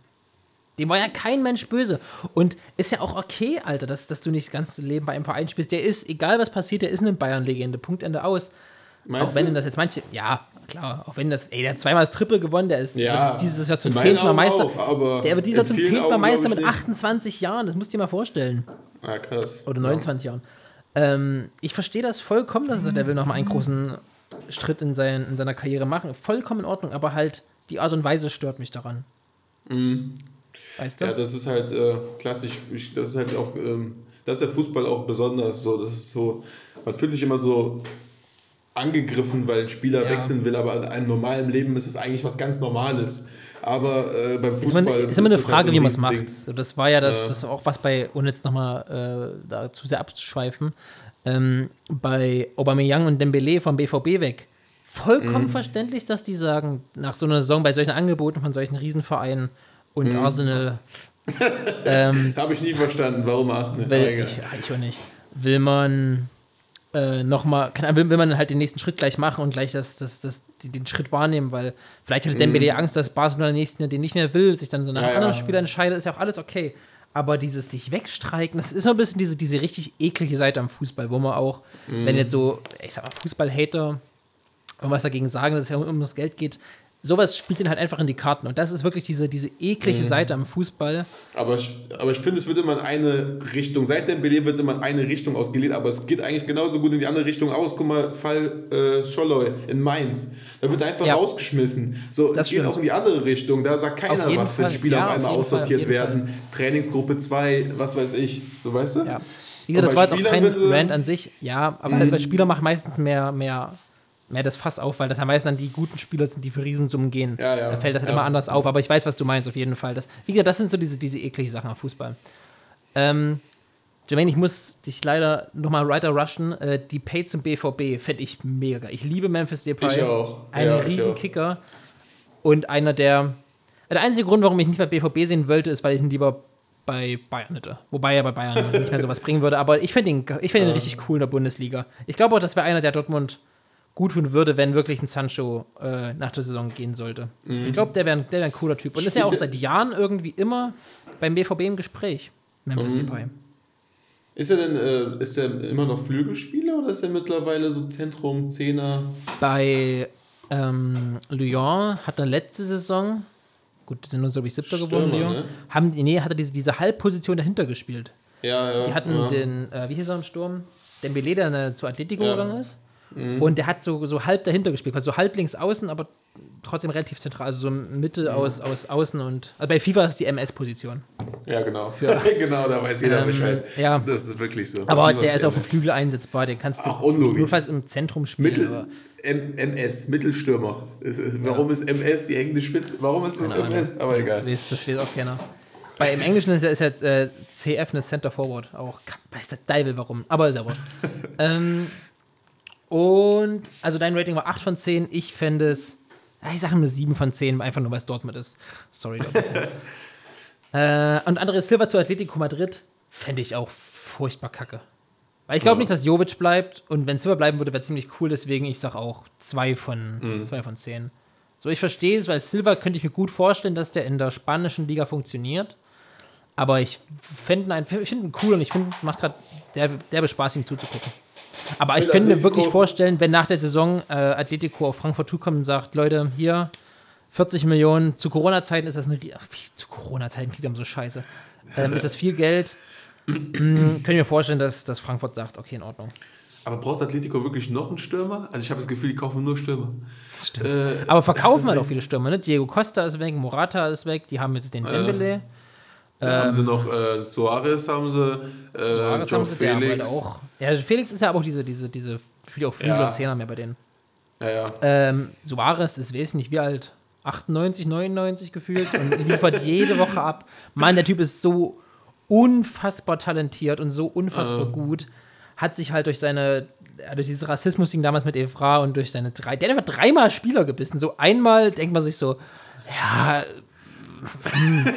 Dem war ja kein Mensch böse. Und ist ja auch okay, Alter, dass, dass du nicht das ganze Leben bei einem Verein spielst. Der ist, egal was passiert, der ist eine Bayern-Legende. Punkt, Ende aus. Meinst auch wenn du? das jetzt manche, ja, klar, auch wenn das, ey, der hat zweimal das Triple gewonnen, der ist Ja, wird dieses Jahr zum zehnten Mal Meister. auch, der wird dieses Jahr zum zehnten Mal Meister mit ich nicht. 28 Jahren, das musst du dir mal vorstellen. Ah, krass. Oder 29 Jahren. Ähm, ich verstehe das vollkommen, dass er sagt, er will nochmal einen großen Schritt in, sein, in seiner Karriere machen. Vollkommen in Ordnung, aber halt die Art und Weise stört mich daran. Weißt du? Ja, das ist halt äh, klassisch. Ich, das ist halt auch, ähm, das ist der Fußball auch besonders. So, das ist so, man fühlt sich immer so angegriffen, weil ein Spieler Ja. wechseln will, aber in einem normalen Leben ist es eigentlich was ganz Normales. Aber äh, beim Fußball meine, ist immer eine das halt Frage, so ein wie man es macht. So, das war ja das, Ja. das war auch was bei, ohne jetzt nochmal äh, da zu sehr abzuschweifen, ähm, bei Aubameyang und Dembele vom BVB weg. Vollkommen Mhm. verständlich, dass die sagen, nach so einer Saison bei solchen Angeboten von solchen Riesenvereinen und Mhm. Arsenal, ähm, Habe ich nie verstanden, warum Arsenal. will, Aber egal. ich, ich auch nicht, will man äh, nochmal, will, will man halt den nächsten Schritt gleich machen und gleich das, das, das, den Schritt wahrnehmen, weil vielleicht hatte Dembele Angst, dass Barcelona den nächsten Jahr den nicht mehr will, sich dann so nach einem Mhm. Ja, anderen ja. Spieler entscheidet, ist ja auch alles okay. Aber dieses sich wegstreiken, das ist so ein bisschen diese, diese richtig eklige Seite am Fußball, wo man auch, Mhm. wenn jetzt so, ich sag mal, Fußball-Hater irgendwas dagegen sagen, dass es ja um, um das Geld geht, sowas spielt den halt einfach in die Karten. Und das ist wirklich diese, diese eklige Mhm. Seite am Fußball. Aber ich, aber ich finde, es wird immer in eine Richtung, seit Dembele wird es immer in eine Richtung ausgelegt, aber es geht eigentlich genauso gut in die andere Richtung aus. Guck mal, Fall äh, Scholloy in Mainz. Da wird er einfach Ja. rausgeschmissen. So, Das es geht stimmt. auch in die andere Richtung. Da sagt keiner, Auf was für ein Fall. Spieler Ja, auf auf einmal Fall, auf aussortiert jeden werden. Trainingsgruppe 2, was weiß ich. So, weißt du? Ja. Wie gesagt, das war jetzt auch kein Rant an sich. Ja, aber Mhm. halt bei Spieler macht meistens mehr, mehr, mehr das Fass auf, weil das ja meistens dann die guten Spieler sind, die für Riesensummen gehen. Ja, ja. Da fällt das halt Ja. immer anders auf. Aber ich weiß, was du meinst, auf jeden Fall. Das, wie gesagt, das sind so diese, diese ekligen Sachen am Fußball. Ähm, Jermaine, ich muss dich leider nochmal weiter rushen. Äh, die Pay zum BVB fände ich mega geil. Ich liebe Memphis Depay. Ich auch. Ein Ja, Riesenkicker. Und einer der. Der einzige Grund, warum ich nicht bei BVB sehen wollte, ist, weil ich ihn lieber bei Bayern hätte. Wobei er bei Bayern nicht mehr sowas bringen würde. Aber ich finde ihn, ich find ihn richtig cool in der Bundesliga. Ich glaube auch, das wäre einer, der Dortmund gut tun würde, wenn wirklich ein Sancho äh, nach der Saison gehen sollte. Ich glaube, der wäre der wär ein cooler Typ. Und ist ja auch Mhm. Seit Jahren irgendwie immer beim BVB im Gespräch. Memphis Mhm. Depay. Ist er denn äh, ist er immer noch Flügelspieler oder ist er mittlerweile so Zentrum, Zehner? Bei ähm, Lyon hat er letzte Saison, gut, die sind nur so wie Siebter geworden, Lyon, ne? haben, die- nee, hat er diese, diese Halbposition dahinter gespielt. Ja, ja. Die hatten ja. den, äh, wie hieß er im Sturm? Dembele, der äh, zu Atletico Ja. Mhm. gegangen ist. Und der hat so, so halb dahinter gespielt, also so halb links außen, aber trotzdem relativ zentral, also so Mitte Mhm. aus, aus außen und. Also bei FIFA ist die MS-Position. Ja, genau. Für- genau, da weiß jeder Ähm, Bescheid. ja. Das ist wirklich so. Aber Das der ist ja auf dem Flügel einsetzbar, den kannst du Ach, notfalls im Zentrum spielen. aber- Mittel, M MS, Mittelstürmer. Es ist, warum ist MS die hängende Spitze? Warum ist das MS? Aber Das egal. weiß, das weiß auch keiner. Bei, Im Englischen ist ja, ist ja äh, CF eine Center Forward. Auch weiß der Deibel warum. Aber ist ja wurscht. ähm, und, also dein Rating war 8 von 10. Ich fände es, ich sage eine 7 von 10, einfach nur weil es Dortmund ist. Sorry, Dortmund. äh, und Andreas Silva zu Atletico Madrid fände ich auch furchtbar kacke. Weil ich glaube Ja. nicht, dass Jovic bleibt und wenn Silva bleiben würde, wäre ziemlich cool, deswegen ich sag auch zwei von, Mhm. zwei von zehn. So, ich verstehe es, weil Silva könnte ich mir gut vorstellen, dass der in der spanischen Liga funktioniert. Aber ich finde ihn, ich find ihn cool und ich finde, es macht gerade der, derbe Spaß, ihm zuzugucken. Aber ich könnte mir wirklich vorstellen, wenn nach der Saison äh, Atletico auf Frankfurt zukommt und sagt, Leute, hier 40 Millionen, zu Corona-Zeiten ist das eine, zu Corona-Zeiten klingt dann so scheiße. Ähm, ist das viel Geld? Hm, Können mir vorstellen, dass, dass Frankfurt sagt, okay, in Ordnung. Aber braucht Atletico wirklich noch einen Stürmer? Also ich habe das Gefühl, die kaufen nur Stürmer. Das stimmt. Äh, Aber verkaufen halt auch viele Stürmer, ne? Diego Costa ist weg, Morata ist weg, die haben jetzt den Dembele. Da haben sie noch äh, Suarez, haben sie, äh, Ähm, Suarez Joe haben sie, der halt Felix. auch. Ja, also Felix ist ja aber auch diese, diese, diese, spielt auch Flügel Ja. und Zehner mehr bei denen. Ja, ja. Ähm, Suarez ist, weiß nicht, wie alt? 98, 99 gefühlt und liefert jede Woche ab. Mann, der Typ ist so unfassbar talentiert und so unfassbar Ähm. gut. Hat sich halt durch seine, durch dieses Rassismus-Ding damals mit Evra und durch seine drei, der hat einfach dreimal Spieler gebissen. So einmal denkt man sich so, ja,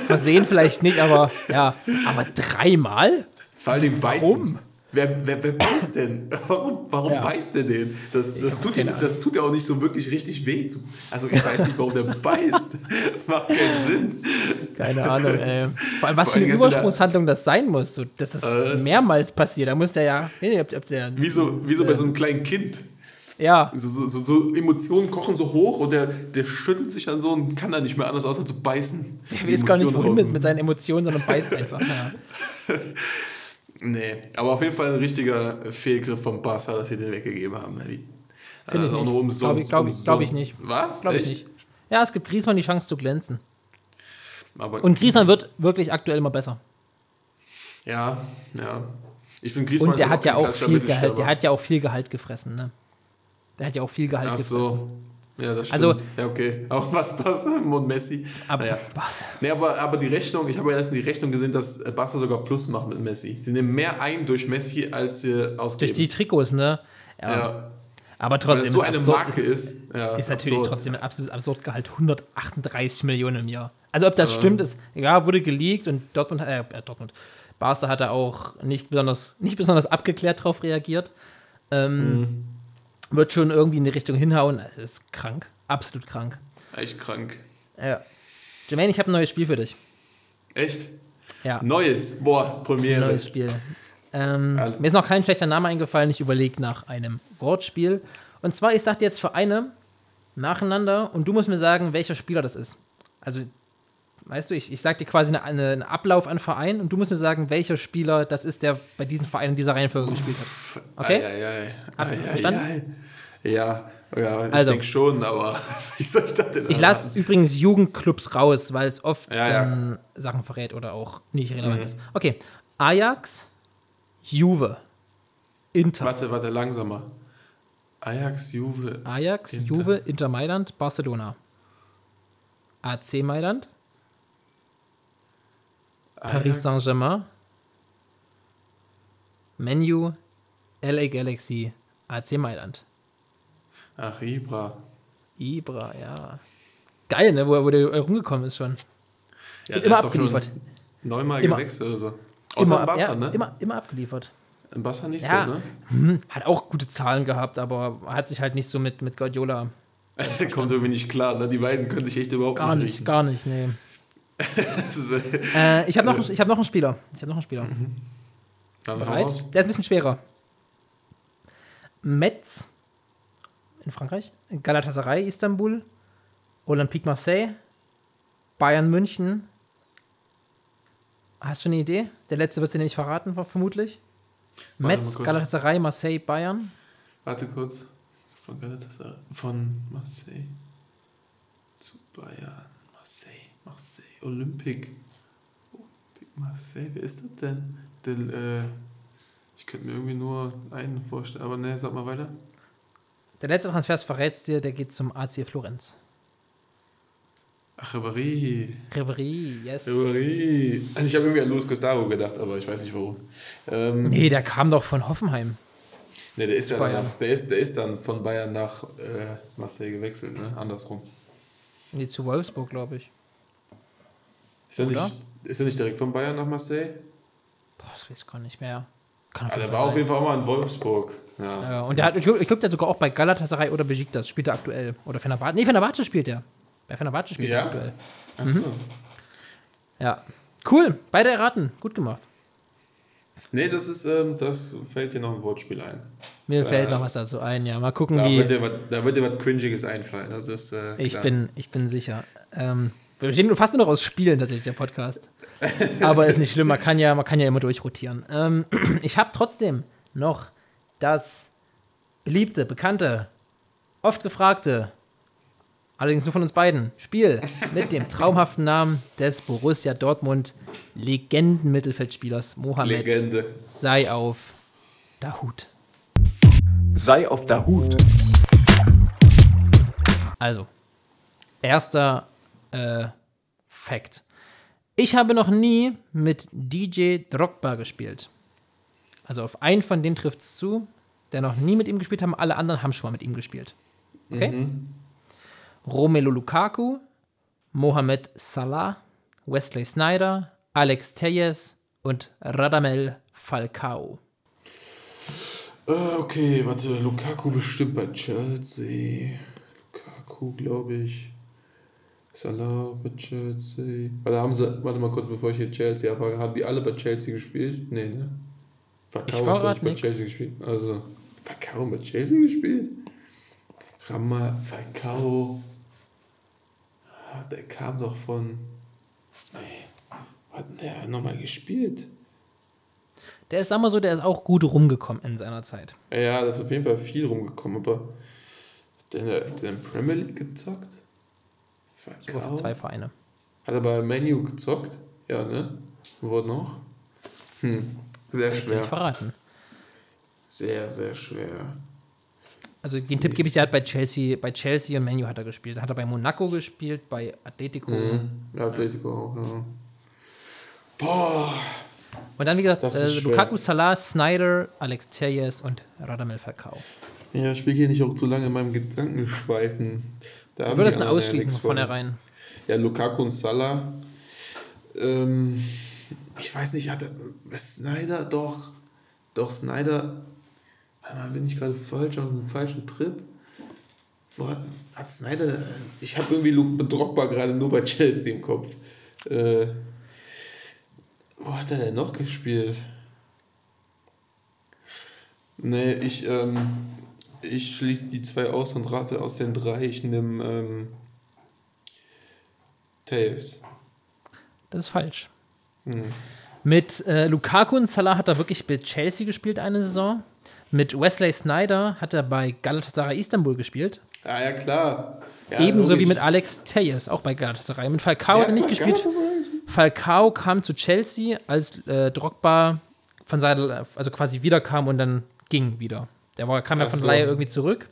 versehen vielleicht nicht, aber ja, aber dreimal? Vor allem. Warum? Wer, wer, wer beißt denn? Warum, warum Ja. beißt der denn? Das, das, tut ihm, das tut ja auch nicht so wirklich richtig weh. Zu. Also ich weiß nicht, warum der beißt. Das macht keinen Sinn. Keine Ahnung, ey. Vor allem, was Vor für eine Übersprungshandlung das sein muss, so, dass das Äh. mehrmals passiert. Da muss der ja, ob, ob der. Wie so, wie so bei so einem kleinen Kind. Ja, So, so, so, so Emotionen kochen so hoch und der, der schüttelt sich dann so und kann da nicht mehr anders aus als zu beißen. der weiß gar nicht, wohin mit, mit seinen Emotionen, sondern beißt einfach. Ja. Nee, aber auf jeden Fall ein richtiger Fehlgriff vom Barca, dass sie den weggegeben haben. ne? Finde ich auch nicht. umsonst. Glaub ich- glaub ich- glaub ich nicht. Was? Glaube ich nicht. Ja, es gibt Griezmann die Chance zu glänzen. Aber, Und Griezmann wird wirklich aktuell immer besser. Ja, ja. Ich finde Griezmann Und der hat ja auch viel Gehalt, der hat ja auch viel Gehalt gefressen, ne? Der hat ja auch viel Gehalt Ach so. Ja, das stimmt. Also- ja, okay. Aber was passt? Und Messi. Aber Naja. was? Nee, aber, aber die Rechnung, ich habe ja jetzt die Rechnung gesehen, dass Barca sogar Plus macht mit Messi. Sie nehmen mehr ein durch Messi, als sie ausgeben. Durch die Trikots, ne? Ja. ja. Aber Weil trotzdem es so ist eine absurd, Marke ist. Ja, ist natürlich absurd. trotzdem ein absolut absurd Gehalt. 138 Millionen im Jahr. Also ob das stimmt, ist, ja, wurde geleakt und Dortmund, äh, äh, Dortmund, Barca hat da auch nicht besonders, nicht besonders abgeklärt drauf reagiert. Ähm, Mhm. Wird schon irgendwie in die Richtung hinhauen. Es ist krank. Absolut krank. Echt krank. Ja. Jermaine, ich habe ein neues Spiel für dich. Echt? Ja, Neues. Boah, Premiere. neues Spiel. Ähm, mir ist noch kein schlechter Name eingefallen. Ich überlege nach einem Wortspiel. Und zwar, ich sag dir jetzt für eine nacheinander und du musst mir sagen, welcher Spieler das ist. Also, weißt du, ich, ich sag dir quasi eine, eine, einen Ablauf an Verein und du musst mir sagen, welcher Spieler das ist, der bei diesen Vereinen in dieser Reihenfolge gespielt hat. Okay? Ei, ei, ei. Verstanden? Ja, ja, ich Also. denke schon, aber wie soll ich das denn Ich lasse übrigens Jugendclubs raus, weil es oft Ja, ja. dann Sachen verrät oder auch nicht relevant Mhm. ist. Okay, Ajax, Juve, Inter. Warte, warte, langsamer. Ajax, Juve. Ajax, Inter. Juve, Inter Mailand, Barcelona. AC Mailand, Paris. Saint-Germain, Menu, LA Galaxy, AC Mailand. Ach, Ibra. Ibra, ja. Geil, ne, wo, wo der rumgekommen ist schon. Ja, immer abgeliefert. Neunmal gewechselt oder so. Außer Immer, im ab, Barca, ja, ne? immer, immer abgeliefert. Im Barca nicht Ja. so, ne? Hm, hat auch gute Zahlen gehabt, aber hat sich halt nicht so mit, mit Guardiola. Kommt irgendwie nicht klar, ne? Die beiden können sich echt überhaupt Gar nicht nicht, riechen. gar nicht, nee. Äh, Äh, ich habe noch, ich hab noch einen Spieler. Ich habe noch einen Spieler. hau Bereit? Der ist ein bisschen schwerer. Metz in Frankreich, Galatasaray Istanbul, Olympique Marseille, Bayern München. Hast du eine Idee? Der letzte wird dir nämlich verraten, vermutlich. Warte Metz. Galatasaray, Marseille, Bayern. Warte kurz. Von Galatasaray. Von Marseille zu Bayern. Olympique. Olympique Marseille. Wer ist das denn? Del, äh, ich könnte mir irgendwie nur einen vorstellen. Aber ne, sag mal weiter. Der letzte Transfer verrät dir, der geht zum AC Florenz. Ach, Ribéry. Ribery, yes. Ribéry. Also ich habe irgendwie an Luis Gustavo gedacht, aber ich weiß nicht warum. Ähm, Nee, der kam doch von Hoffenheim. ne, der ist ja Bayern. danach, der ist, der ist dann von Bayern nach äh, Marseille gewechselt, ne? Andersrum. Nee, zu Wolfsburg, glaube ich. Ist er nicht, ist er nicht direkt von Bayern nach Marseille? Boah, das weiß ich gar nicht mehr. kann auf jeden der war auf sein. jeden Fall auch mal in Wolfsburg. Ja. Ja, und der hat, ich glaube, glaub, der sogar auch bei Galatasaray oder Besiktas spielt er aktuell. Oder Fenerbahce. Nee, Fenerbahce spielt er. Bei Fenerbahce spielt er Ja? aktuell. Ach so. Ja. Cool, beide erraten. Gut gemacht. Nee, das ist, ähm, das fällt dir noch ein Wortspiel ein. Mir Ja. fällt noch was dazu ein, ja. Mal gucken, Da wie. wird, dir was, da wird dir was Cringiges einfallen. Also das, äh, Ich bin, ich bin sicher. Ähm, wir bestehen nur fast nur noch aus Spielen, tatsächlich, der Podcast. Aber ist nicht schlimm, man kann ja, man kann ja immer durchrotieren. Ähm, ich habe trotzdem noch das beliebte, bekannte, oft gefragte, allerdings nur von uns beiden, Spiel mit dem traumhaften Namen des Borussia Dortmund Legenden-Mittelfeldspielers Mohamed Legende. sei auf Dahut. Sei auf der Hut. Also, erster äh, Fact. Ich habe noch nie mit DJ Drogba gespielt. Also auf einen von denen trifft es zu, der noch nie mit ihm gespielt haben. Alle anderen haben schon mal mit ihm gespielt. Okay? Romelu Lukaku, Mohamed Salah, Wesley Snyder, Alex Telles und Radamel Falcao. Äh, okay, warte. Lukaku bestimmt bei Chelsea. Lukaku, glaube ich. Salah bei Chelsea. Warte, haben sie, warte mal kurz, bevor ich hier Chelsea habe. Haben die alle bei Chelsea gespielt? Nee, ne? Ich hat, glaub bei nix. Chelsea gespielt. Also, Falcao bei Chelsea gespielt? Falcao. Ah, Der kam doch von. Nee. Hat der nochmal gespielt? Der ist, sagen wir so, der ist auch gut rumgekommen in seiner Zeit. Ja, da ist auf jeden Fall viel rumgekommen, aber hat der, hat der in der Premier League gezockt? Sogar für Falcao? zwei Vereine. Hat er bei Menu gezockt? Ja, ne? Wo noch? Hm, sehr Das will ich schwer. verraten. Sehr, sehr schwer. Also den Tipp gebe ich dir, hat bei Chelsea, bei Chelsea und Menu hat er gespielt. Dann hat er bei Monaco gespielt, bei Atletico. Mhm. Ja, Atletico auch, ja. Boah. Und dann, wie gesagt, äh, schwer. Lukaku, Salah, Snyder, Alex Telles und Radamel Falcao. Ja, ich will hier nicht auch zu lange in meinem Gedanken schweifen. Da ihn anderen ja ausschließen von vornherein. Ja, Lukaku und Salah. Ähm, ich weiß nicht, hat er, Snyder doch. Doch, Snyder. Bin ich gerade falsch auf dem falschen Trip? Wo hat, hat Snyder. Ich habe irgendwie Drogba gerade nur bei Chelsea im Kopf. Äh, wo hat er denn noch gespielt? Nee, ich, ähm, ich schließe die zwei aus und rate aus den drei. Ich nehme ähm, Tails. Das ist falsch. Hm. Mit äh, Lukaku und Salah hat er wirklich bei Chelsea gespielt eine Saison. Mit Wesley Snyder hat er bei Galatasaray Istanbul gespielt. Ah, ja, klar. Ja, Ebenso wie logisch. mit Alex Telles, auch bei Galatasaray. Mit Falcao Ja, hat er nicht gespielt. Falcao kam zu Chelsea, als äh, Drogba von seiner, also quasi wiederkam und dann ging wieder. Der war, kam ja Ach von so. Leihe irgendwie zurück.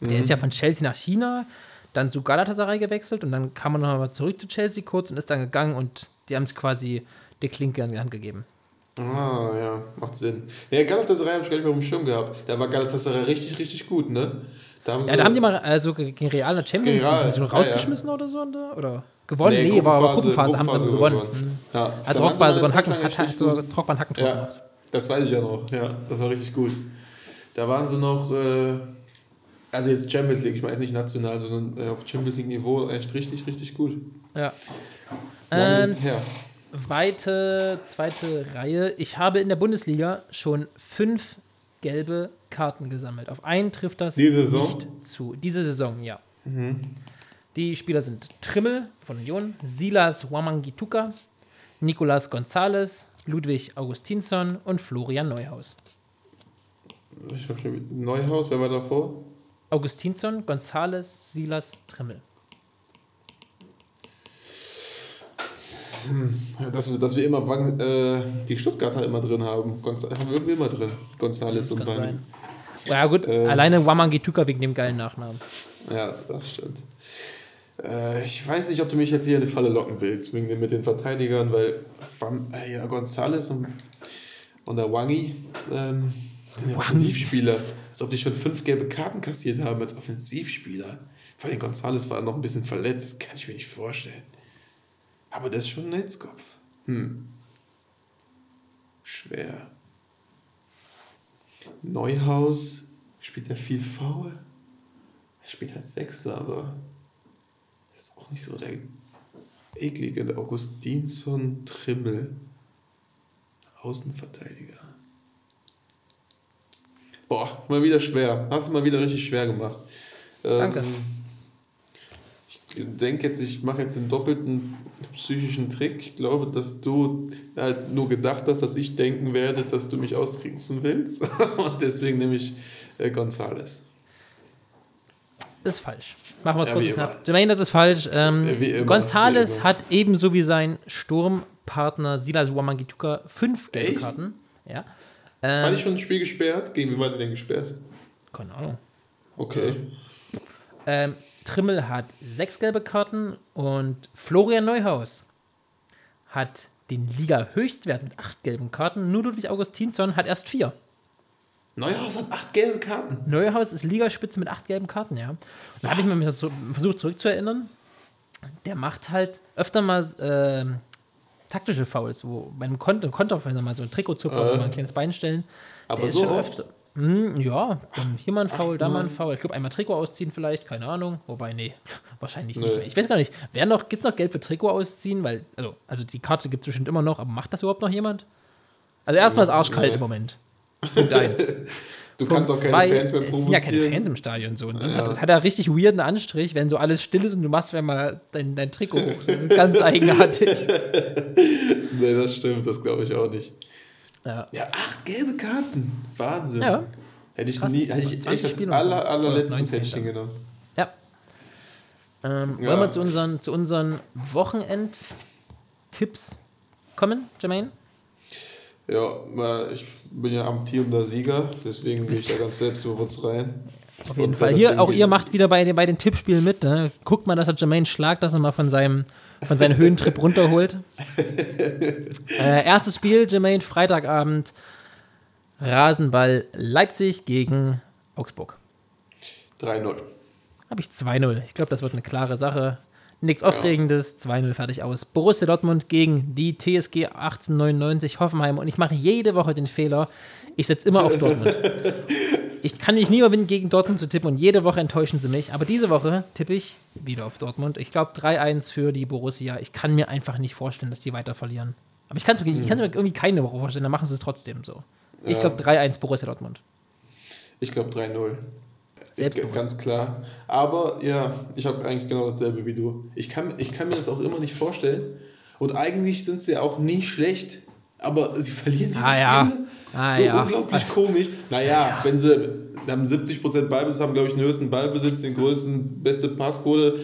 Der Mhm. ist ja von Chelsea nach China, dann zu Galatasaray gewechselt und dann kam er noch mal zurück zu Chelsea kurz und ist dann gegangen und die haben es quasi die Klinke an die Hand gegeben. Ah, ja, macht Sinn. Ja, Galatasaray habe ich gar nicht mehr auf dem Schirm gehabt. Da war Galatasaray richtig, richtig gut, ne? Da haben Ja, da haben die mal also gegen Real in der Champions League sie noch ja, rausgeschmissen oder so oder, oder gewonnen? Nee, war aber Gruppenphase, haben sie also gewonnen. Mhm. Ja, Hat Drogba sogar einen Hacken, hat, hat sogar Hackentor Ja, gemacht. das weiß ich ja noch. Ja, das war richtig gut. Da waren sie noch, äh, also jetzt Champions League, ich meine jetzt nicht national, sondern äh, auf Champions League Niveau echt richtig, richtig gut. Ja. Und weite, zweite Reihe. Ich habe in der Bundesliga schon fünf gelbe Karten gesammelt. Auf einen trifft das Diese Saison? nicht zu. Diese Saison, ja. Mhm. Die Spieler sind Trimmel von Union, Silas Wamangituka, Nicolas Gonzalez, Ludwig Augustinsson und Florian Neuhaus. Ich habe schon Neuhaus, wer war davor? Augustinsson, Gonzalez, Silas, Trimmel. Ja, Dass wir, dass wir immer äh, die Stuttgarter immer drin haben. Gonz haben wir irgendwie immer drin. Gonzales und sein. Ja gut, Äh. alleine Wamangituka wegen dem geilen Nachnamen. Ja, das stimmt. Äh, ich weiß nicht, ob du mich jetzt hier in die Falle locken willst, wegen dem mit den Verteidigern, weil äh, ja, Gonzales und, und der Wangi, ähm, Offensivspieler, als ob die schon fünf gelbe Karten kassiert haben als Offensivspieler. Vor allem Gonzales war noch ein bisschen verletzt, das kann ich mir nicht vorstellen. Aber das ist schon ein Netzkopf. Hm. Schwer. Neuhaus spielt er viel faul. Er spielt halt Sechster, aber ist auch nicht so der eklige Augustinsson Trimmel. Außenverteidiger. Boah, mal wieder schwer. Hast du mal wieder richtig schwer gemacht. Ähm, Danke. Ich denke jetzt, ich mache jetzt einen doppelten psychischen Trick. Ich glaube, dass du halt nur gedacht hast, dass ich denken werde, dass du mich austricksen willst. Und deswegen nehme ich äh, Gonzales. Ist falsch. Machen wir es Ja, kurz und knapp. immer. Jermaine, das ist falsch. Ähm, Gonzales hat ebenso wie sein Sturmpartner Silas Wamangituka fünf gelbe? Karten. Ja. War Ähm, ich schon ein Spiel gesperrt? Gegen wen war der denn gesperrt? keine Ahnung. Okay. Ähm, Trimmel hat sechs gelbe Karten und Florian Neuhaus hat den Liga-Höchstwert mit acht gelben Karten. Nur Ludwig Augustinsson hat erst vier. Neuhaus hat acht gelbe Karten. Neuhaus ist Ligaspitze mit acht gelben Karten, ja. Und da habe ich mir versucht zurückzuerinnern. Der macht halt öfter mal ähm, taktische Fouls, wo bei einem Konter, Konterfender mal so ein Trikotzupfer, Äh. wo man ein kleines Bein stellen. Aber Der ist so schon oft? öfter. Hm, ja, dann hier mal ein Foul, da mal ein. Foul. Ich glaube, einmal Trikot ausziehen vielleicht, keine Ahnung. Wobei, nee, wahrscheinlich nicht mehr. Ich weiß gar nicht, wer noch, gibt es noch Geld für Trikot ausziehen? Weil, also, also die Karte gibt es bestimmt immer noch, aber macht das überhaupt noch jemand? Also erstmal ist arschkalt Nee. im Moment. Punkt eins. Du Punkt kannst auch keine zwei, Fans mehr es provozieren. sind ja keine Fans im Stadion so. Das, Ja. hat, das hat ja richtig weirden Anstrich, wenn so alles still ist und du machst einmal dein, dein Trikot hoch. Das ist ganz eigenartig. Nee, das stimmt, das glaube ich auch nicht. Ja. Ja, acht gelbe Karten. Wahnsinn. Ja. Hätte ich Krass, nie, hätte ich 20 echt als aller, allerletztes Oder 19 hätte ich den dann. genommen. ja. Ähm, Ja. Wollen wir zu unseren, zu unseren Wochenend-Tipps kommen, Jermaine? Ja, ich bin ja amtierender Sieger, deswegen gehe ich da ganz selbstbewusst rein. Auf jeden Fall. Hier, auch ihr macht wieder bei, den- bei den Tippspielen mit. Ne? Guckt mal, dass er Jermaine schlagt, dass er mal von seinem, von seinem Höhentrip runterholt. äh, erstes Spiel, Jermaine, Freitagabend. Rasenball Leipzig gegen Augsburg. 3-0. Habe ich 2-0. Ich glaube, das wird eine klare Sache. Nichts Aufregendes, 2-0 fertig aus. Borussia Dortmund gegen die TSG 1899 Hoffenheim. Und ich mache jede Woche den Fehler, ich setze immer auf Dortmund. Ich kann mich nie überwinden, gegen Dortmund zu tippen und jede Woche enttäuschen sie mich. Aber diese Woche tippe ich wieder auf Dortmund. Ich glaube 3-1 für die Borussia. Ich kann mir einfach nicht vorstellen, dass die weiter verlieren. Aber ich kann es mir, mir irgendwie keine Woche vorstellen, dann machen sie es trotzdem so. Ich glaube 3-1 Borussia Dortmund. Ich glaube 3-0. Selbstbewusst. Ganz klar. Aber ja, ich habe eigentlich genau dasselbe wie du. Ich kann, ich kann mir das auch immer nicht vorstellen. Und eigentlich sind sie ja auch nie schlecht. Aber sie verlieren diese Ah, ja. Spiele Ah, so ja. unglaublich komisch. Naja, wenn sie haben 70% Ballbesitz, haben glaube ich den höchsten Ballbesitz, den größten, beste Passquote,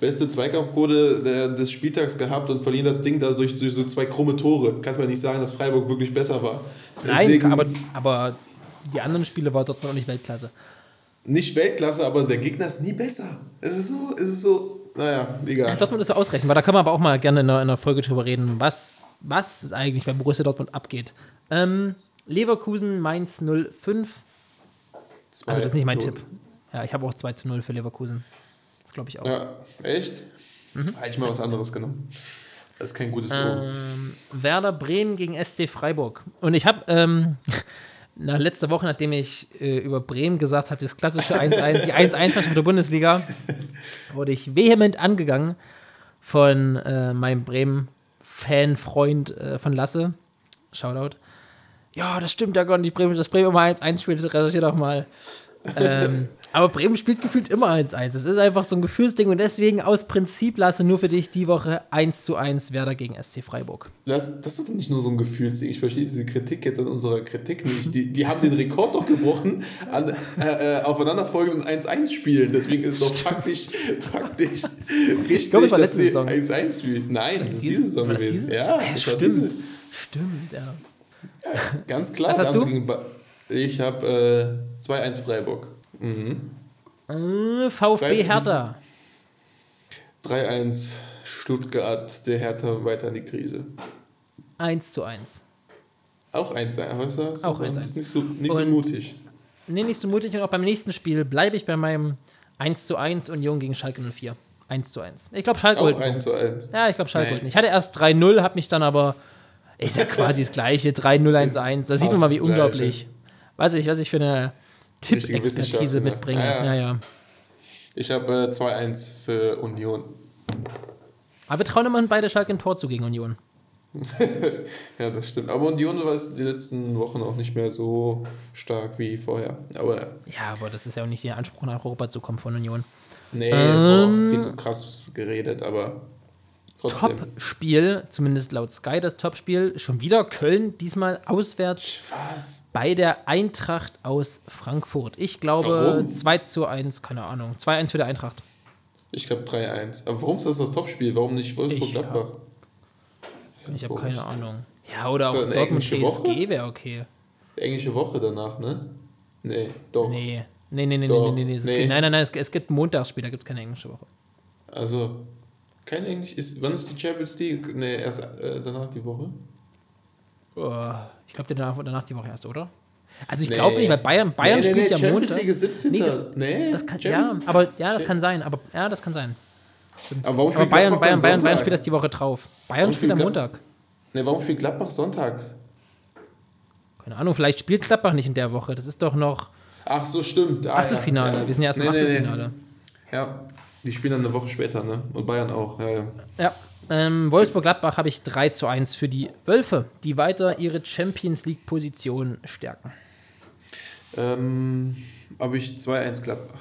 beste Zweikampfquote des Spieltags gehabt und verlieren das Ding da durch, durch so zwei krumme Tore. Kannst mir nicht sagen, dass Freiburg wirklich besser war. Nein, Deswegen- aber, aber die anderen Spiele war Dortmund auch nicht Weltklasse. Nicht Weltklasse, aber der Gegner ist nie besser. Es ist so, es ist so, naja, Ja, egal. Dortmund ist so ausrechenbar. Da können wir aber auch mal gerne in einer, in einer Folge drüber reden, was, was eigentlich bei Borussia Dortmund abgeht. Ähm, Leverkusen, Mainz 05. Also, das ist nicht mein Tipp. Ja, ich habe auch 2 zu 0 für Leverkusen. Das glaube ich auch. Ja, echt? Mhm. Hätte ich mal was anderes genommen. Das ist kein gutes. Ähm, Werder Bremen gegen SC Freiburg. Und ich habe ähm, na, letzte Woche, nachdem ich äh, über Bremen gesagt habe, das klassische 1-1, die 1-1 der Bundesliga, wurde ich vehement angegangen von äh, meinem Bremen-Fan-Freund äh, von Lasse. Shoutout. Ja, das stimmt ja gar nicht. Bremen, das Bremen immer 1-1 spielt, das recherchiert doch mal. ähm, aber Bremen spielt gefühlt immer 1-1. Es ist einfach so ein Gefühlsding und deswegen aus Prinzip lasse nur für dich die Woche 1 zu 1 Werder gegen SC Freiburg. Das, das ist doch nicht nur so ein Gefühlsding. Ich verstehe diese Kritik jetzt an unserer Kritik nicht. Die, die haben den Rekord doch gebrochen an äh, äh, aufeinanderfolgenden 1-1-Spielen. Deswegen ist es doch faktisch, faktisch richtig, glaube, das war dass letzte Saison. 1-1 spielen. Nein, das ist diese Saison war das gewesen. diese? Ja, Ja, stimmt. diese. Stimmt, ja. Ganz klar. Was hast du? Ich habe äh, 2-1 Freiburg. Mhm. Äh, VfB. Hertha. 3-1 Stuttgart, der Hertha weiter in die Krise. 1 zu 1. Auch 1 was hast du? Auch 1-1. Ist nicht so, nicht so Und- mutig. Nee, nicht so mutig. Und auch beim nächsten Spiel bleibe ich bei meinem 1 zu 1 Union gegen Schalke 04. 1 zu 1. Ich glaube, Schalke holt Auch einen 1 Punkt. zu 1. Ja, ich glaube, Schalke holt nicht. Ich hatte erst 3-0, habe mich dann aber. Ist ja quasi das gleiche. 3-0, 1-1. Da sieht man mal, wie unglaublich. was ich, was ich für eine Tippexpertise Wissenschaft, ne? mitbringe. Ja, Ja, ja. ja. Ich habe äh, 2-1 für Union. Aber wir trauen immer beide Schalke ein Tor zu gegen Union. Ja, das stimmt. Aber Union war es die letzten Wochen auch nicht mehr so stark wie vorher. Aber Ja, aber das ist ja auch nicht der Anspruch, nach Europa zu kommen von Union. nee, es war Ähm. auch viel zu krass geredet, aber trotzdem. Top-Spiel, zumindest laut Sky das Top-Spiel. Schon wieder Köln, diesmal auswärts Was? Bei der Eintracht aus Frankfurt. Ich glaube Warum? 2 zu 1, keine Ahnung. 2-1 für die Eintracht. Ich glaube 3-1. Aber warum ist das das Topspiel? Warum nicht Ich, Wolfsburg-Gladbach? Ich habe komisch. keine Ahnung. Ja, oder auch Dortmund? TSG wäre okay. Englische Woche danach, ne? Nee, doch. Nee. Nee, nee, nee, Doch. nee, nee, nee. Es Nee. Gibt, nein, nein, nein, es, es gibt Montagsspiel, da gibt es keine englische Woche. Also, kein Englisch. Ist, wann ist die Champions League? Nee, erst äh, danach die Woche. Oh, ich glaube, danach, danach die Woche erst, oder? Also ich Nee. glaube nicht, weil Bayern, Bayern nee, nee, spielt ja Champions Montag. League ist 17. Nee, das- nee, Das kann, ja, aber ja, das kann sein. Aber ja, das kann sein. Aber warum Aber spielt Bayern, Gladbach Bayern, Bayern, Bayern spielt das die Woche drauf. Bayern Warum spielt am Montag. Nee, warum spielt Gladbach sonntags? Keine Ahnung, vielleicht spielt Gladbach nicht in der Woche. Das ist doch noch Ach so, stimmt. Ah, Achtelfinale. Ja, ja. Wir sind ja erst im. Achtelfinale. Ja, die spielen dann eine Woche später, ne? Und Bayern auch. Ja, ja. Ja. Ähm, Wolfsburg-Gladbach habe ich 3 zu 1 für die Wölfe, die weiter ihre Champions League-Position stärken. Ähm, habe ich 2-1 Gladbach.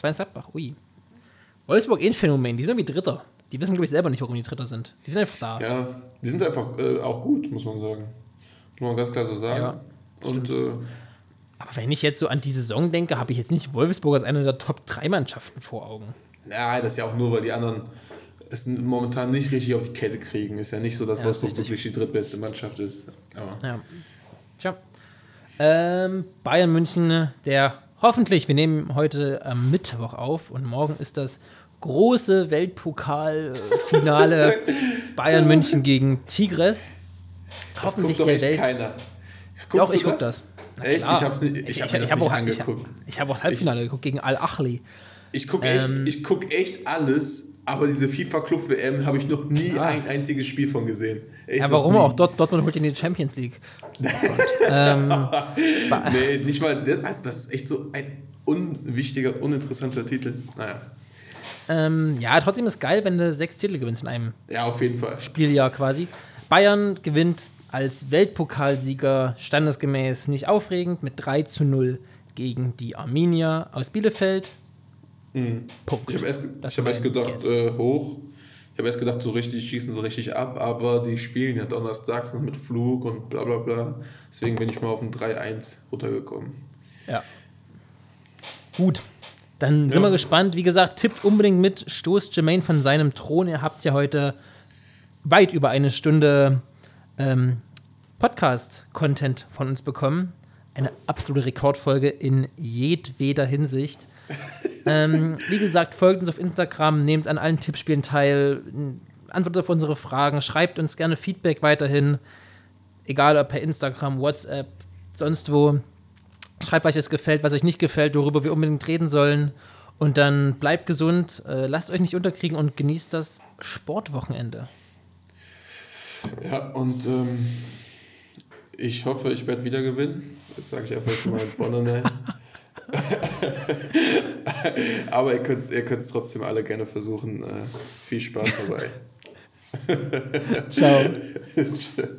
2-1 Gladbach, ui. Wolfsburg eh ein Phänomen, die sind irgendwie Dritter. Die wissen, glaube ich, selber nicht, warum die Dritter sind. Die sind einfach da. Ja, die sind einfach äh, auch gut, muss man sagen. Muss man ganz klar so sagen. Ja, Und äh, Aber wenn ich jetzt so an die Saison denke, habe ich jetzt nicht Wolfsburg als eine der Top-3-Mannschaften vor Augen. ja, das ist ja auch nur, weil die anderen es momentan nicht richtig auf die Kette kriegen. Ist ja nicht so, dass Ja, Wolfsburg richtig. wirklich die drittbeste Mannschaft ist. Aber Ja. Tja. Ähm, Bayern München, der hoffentlich, wir nehmen heute am Mittwoch auf und morgen ist das große Weltpokalfinale Bayern München gegen Tigres. das Hoffentlich guckt doch der Welt. keiner. Doch, Guckst du ich guck das. Na Echt? klar. Ich hab's nicht, ich, hab mir das hab auch, angeguckt. Ich, ich habe auch das Halbfinale geguckt gegen Al-Achli. Ich gucke echt, Ähm, ich guck echt alles, aber diese FIFA Club WM habe ich noch nie Klar. ein einziges Spiel von gesehen. Echt Ja, warum nie. auch? Dort, Dortmund holt in die Champions League. ähm, Nee, nicht mal. Das, also das ist echt so ein unwichtiger, uninteressanter Titel. Naja. ähm, ja, trotzdem ist geil, wenn du sechs Titel gewinnst in einem Ja, auf jeden Fall. Spieljahr quasi. Bayern gewinnt als Weltpokalsieger standesgemäß nicht aufregend mit 3 zu 0 gegen die Arminia aus Bielefeld. Punkt. Ich habe erst, ich hab erst gedacht, äh, hoch. Ich habe erst gedacht, so richtig schießen sie richtig ab, aber die spielen ja donnerstags noch mit Flug und bla bla bla. Deswegen bin ich mal auf ein 3-1 runtergekommen. Ja. Gut. Dann sind Ja. wir gespannt. Wie gesagt, tippt unbedingt mit, stoßt Jermaine von seinem Thron. Ihr habt ja heute weit über eine Stunde ähm, Podcast-Content von uns bekommen. Eine absolute Rekordfolge in jedweder Hinsicht. Ähm, wie gesagt, folgt uns auf Instagram, nehmt an allen Tippspielen teil, antwortet auf unsere Fragen, schreibt uns gerne Feedback weiterhin. Egal ob per Instagram, WhatsApp, sonst wo. Schreibt, was euch gefällt, was euch nicht gefällt, worüber wir unbedingt reden sollen. Und dann bleibt gesund, äh, lasst euch nicht unterkriegen und genießt das Sportwochenende. Ja, und ähm, ich hoffe, ich werde wieder gewinnen. Das sage ich einfach schon mal vorne. Aber ihr könnt es ihr könnt's trotzdem alle gerne versuchen. Äh, viel Spaß dabei. Ciao.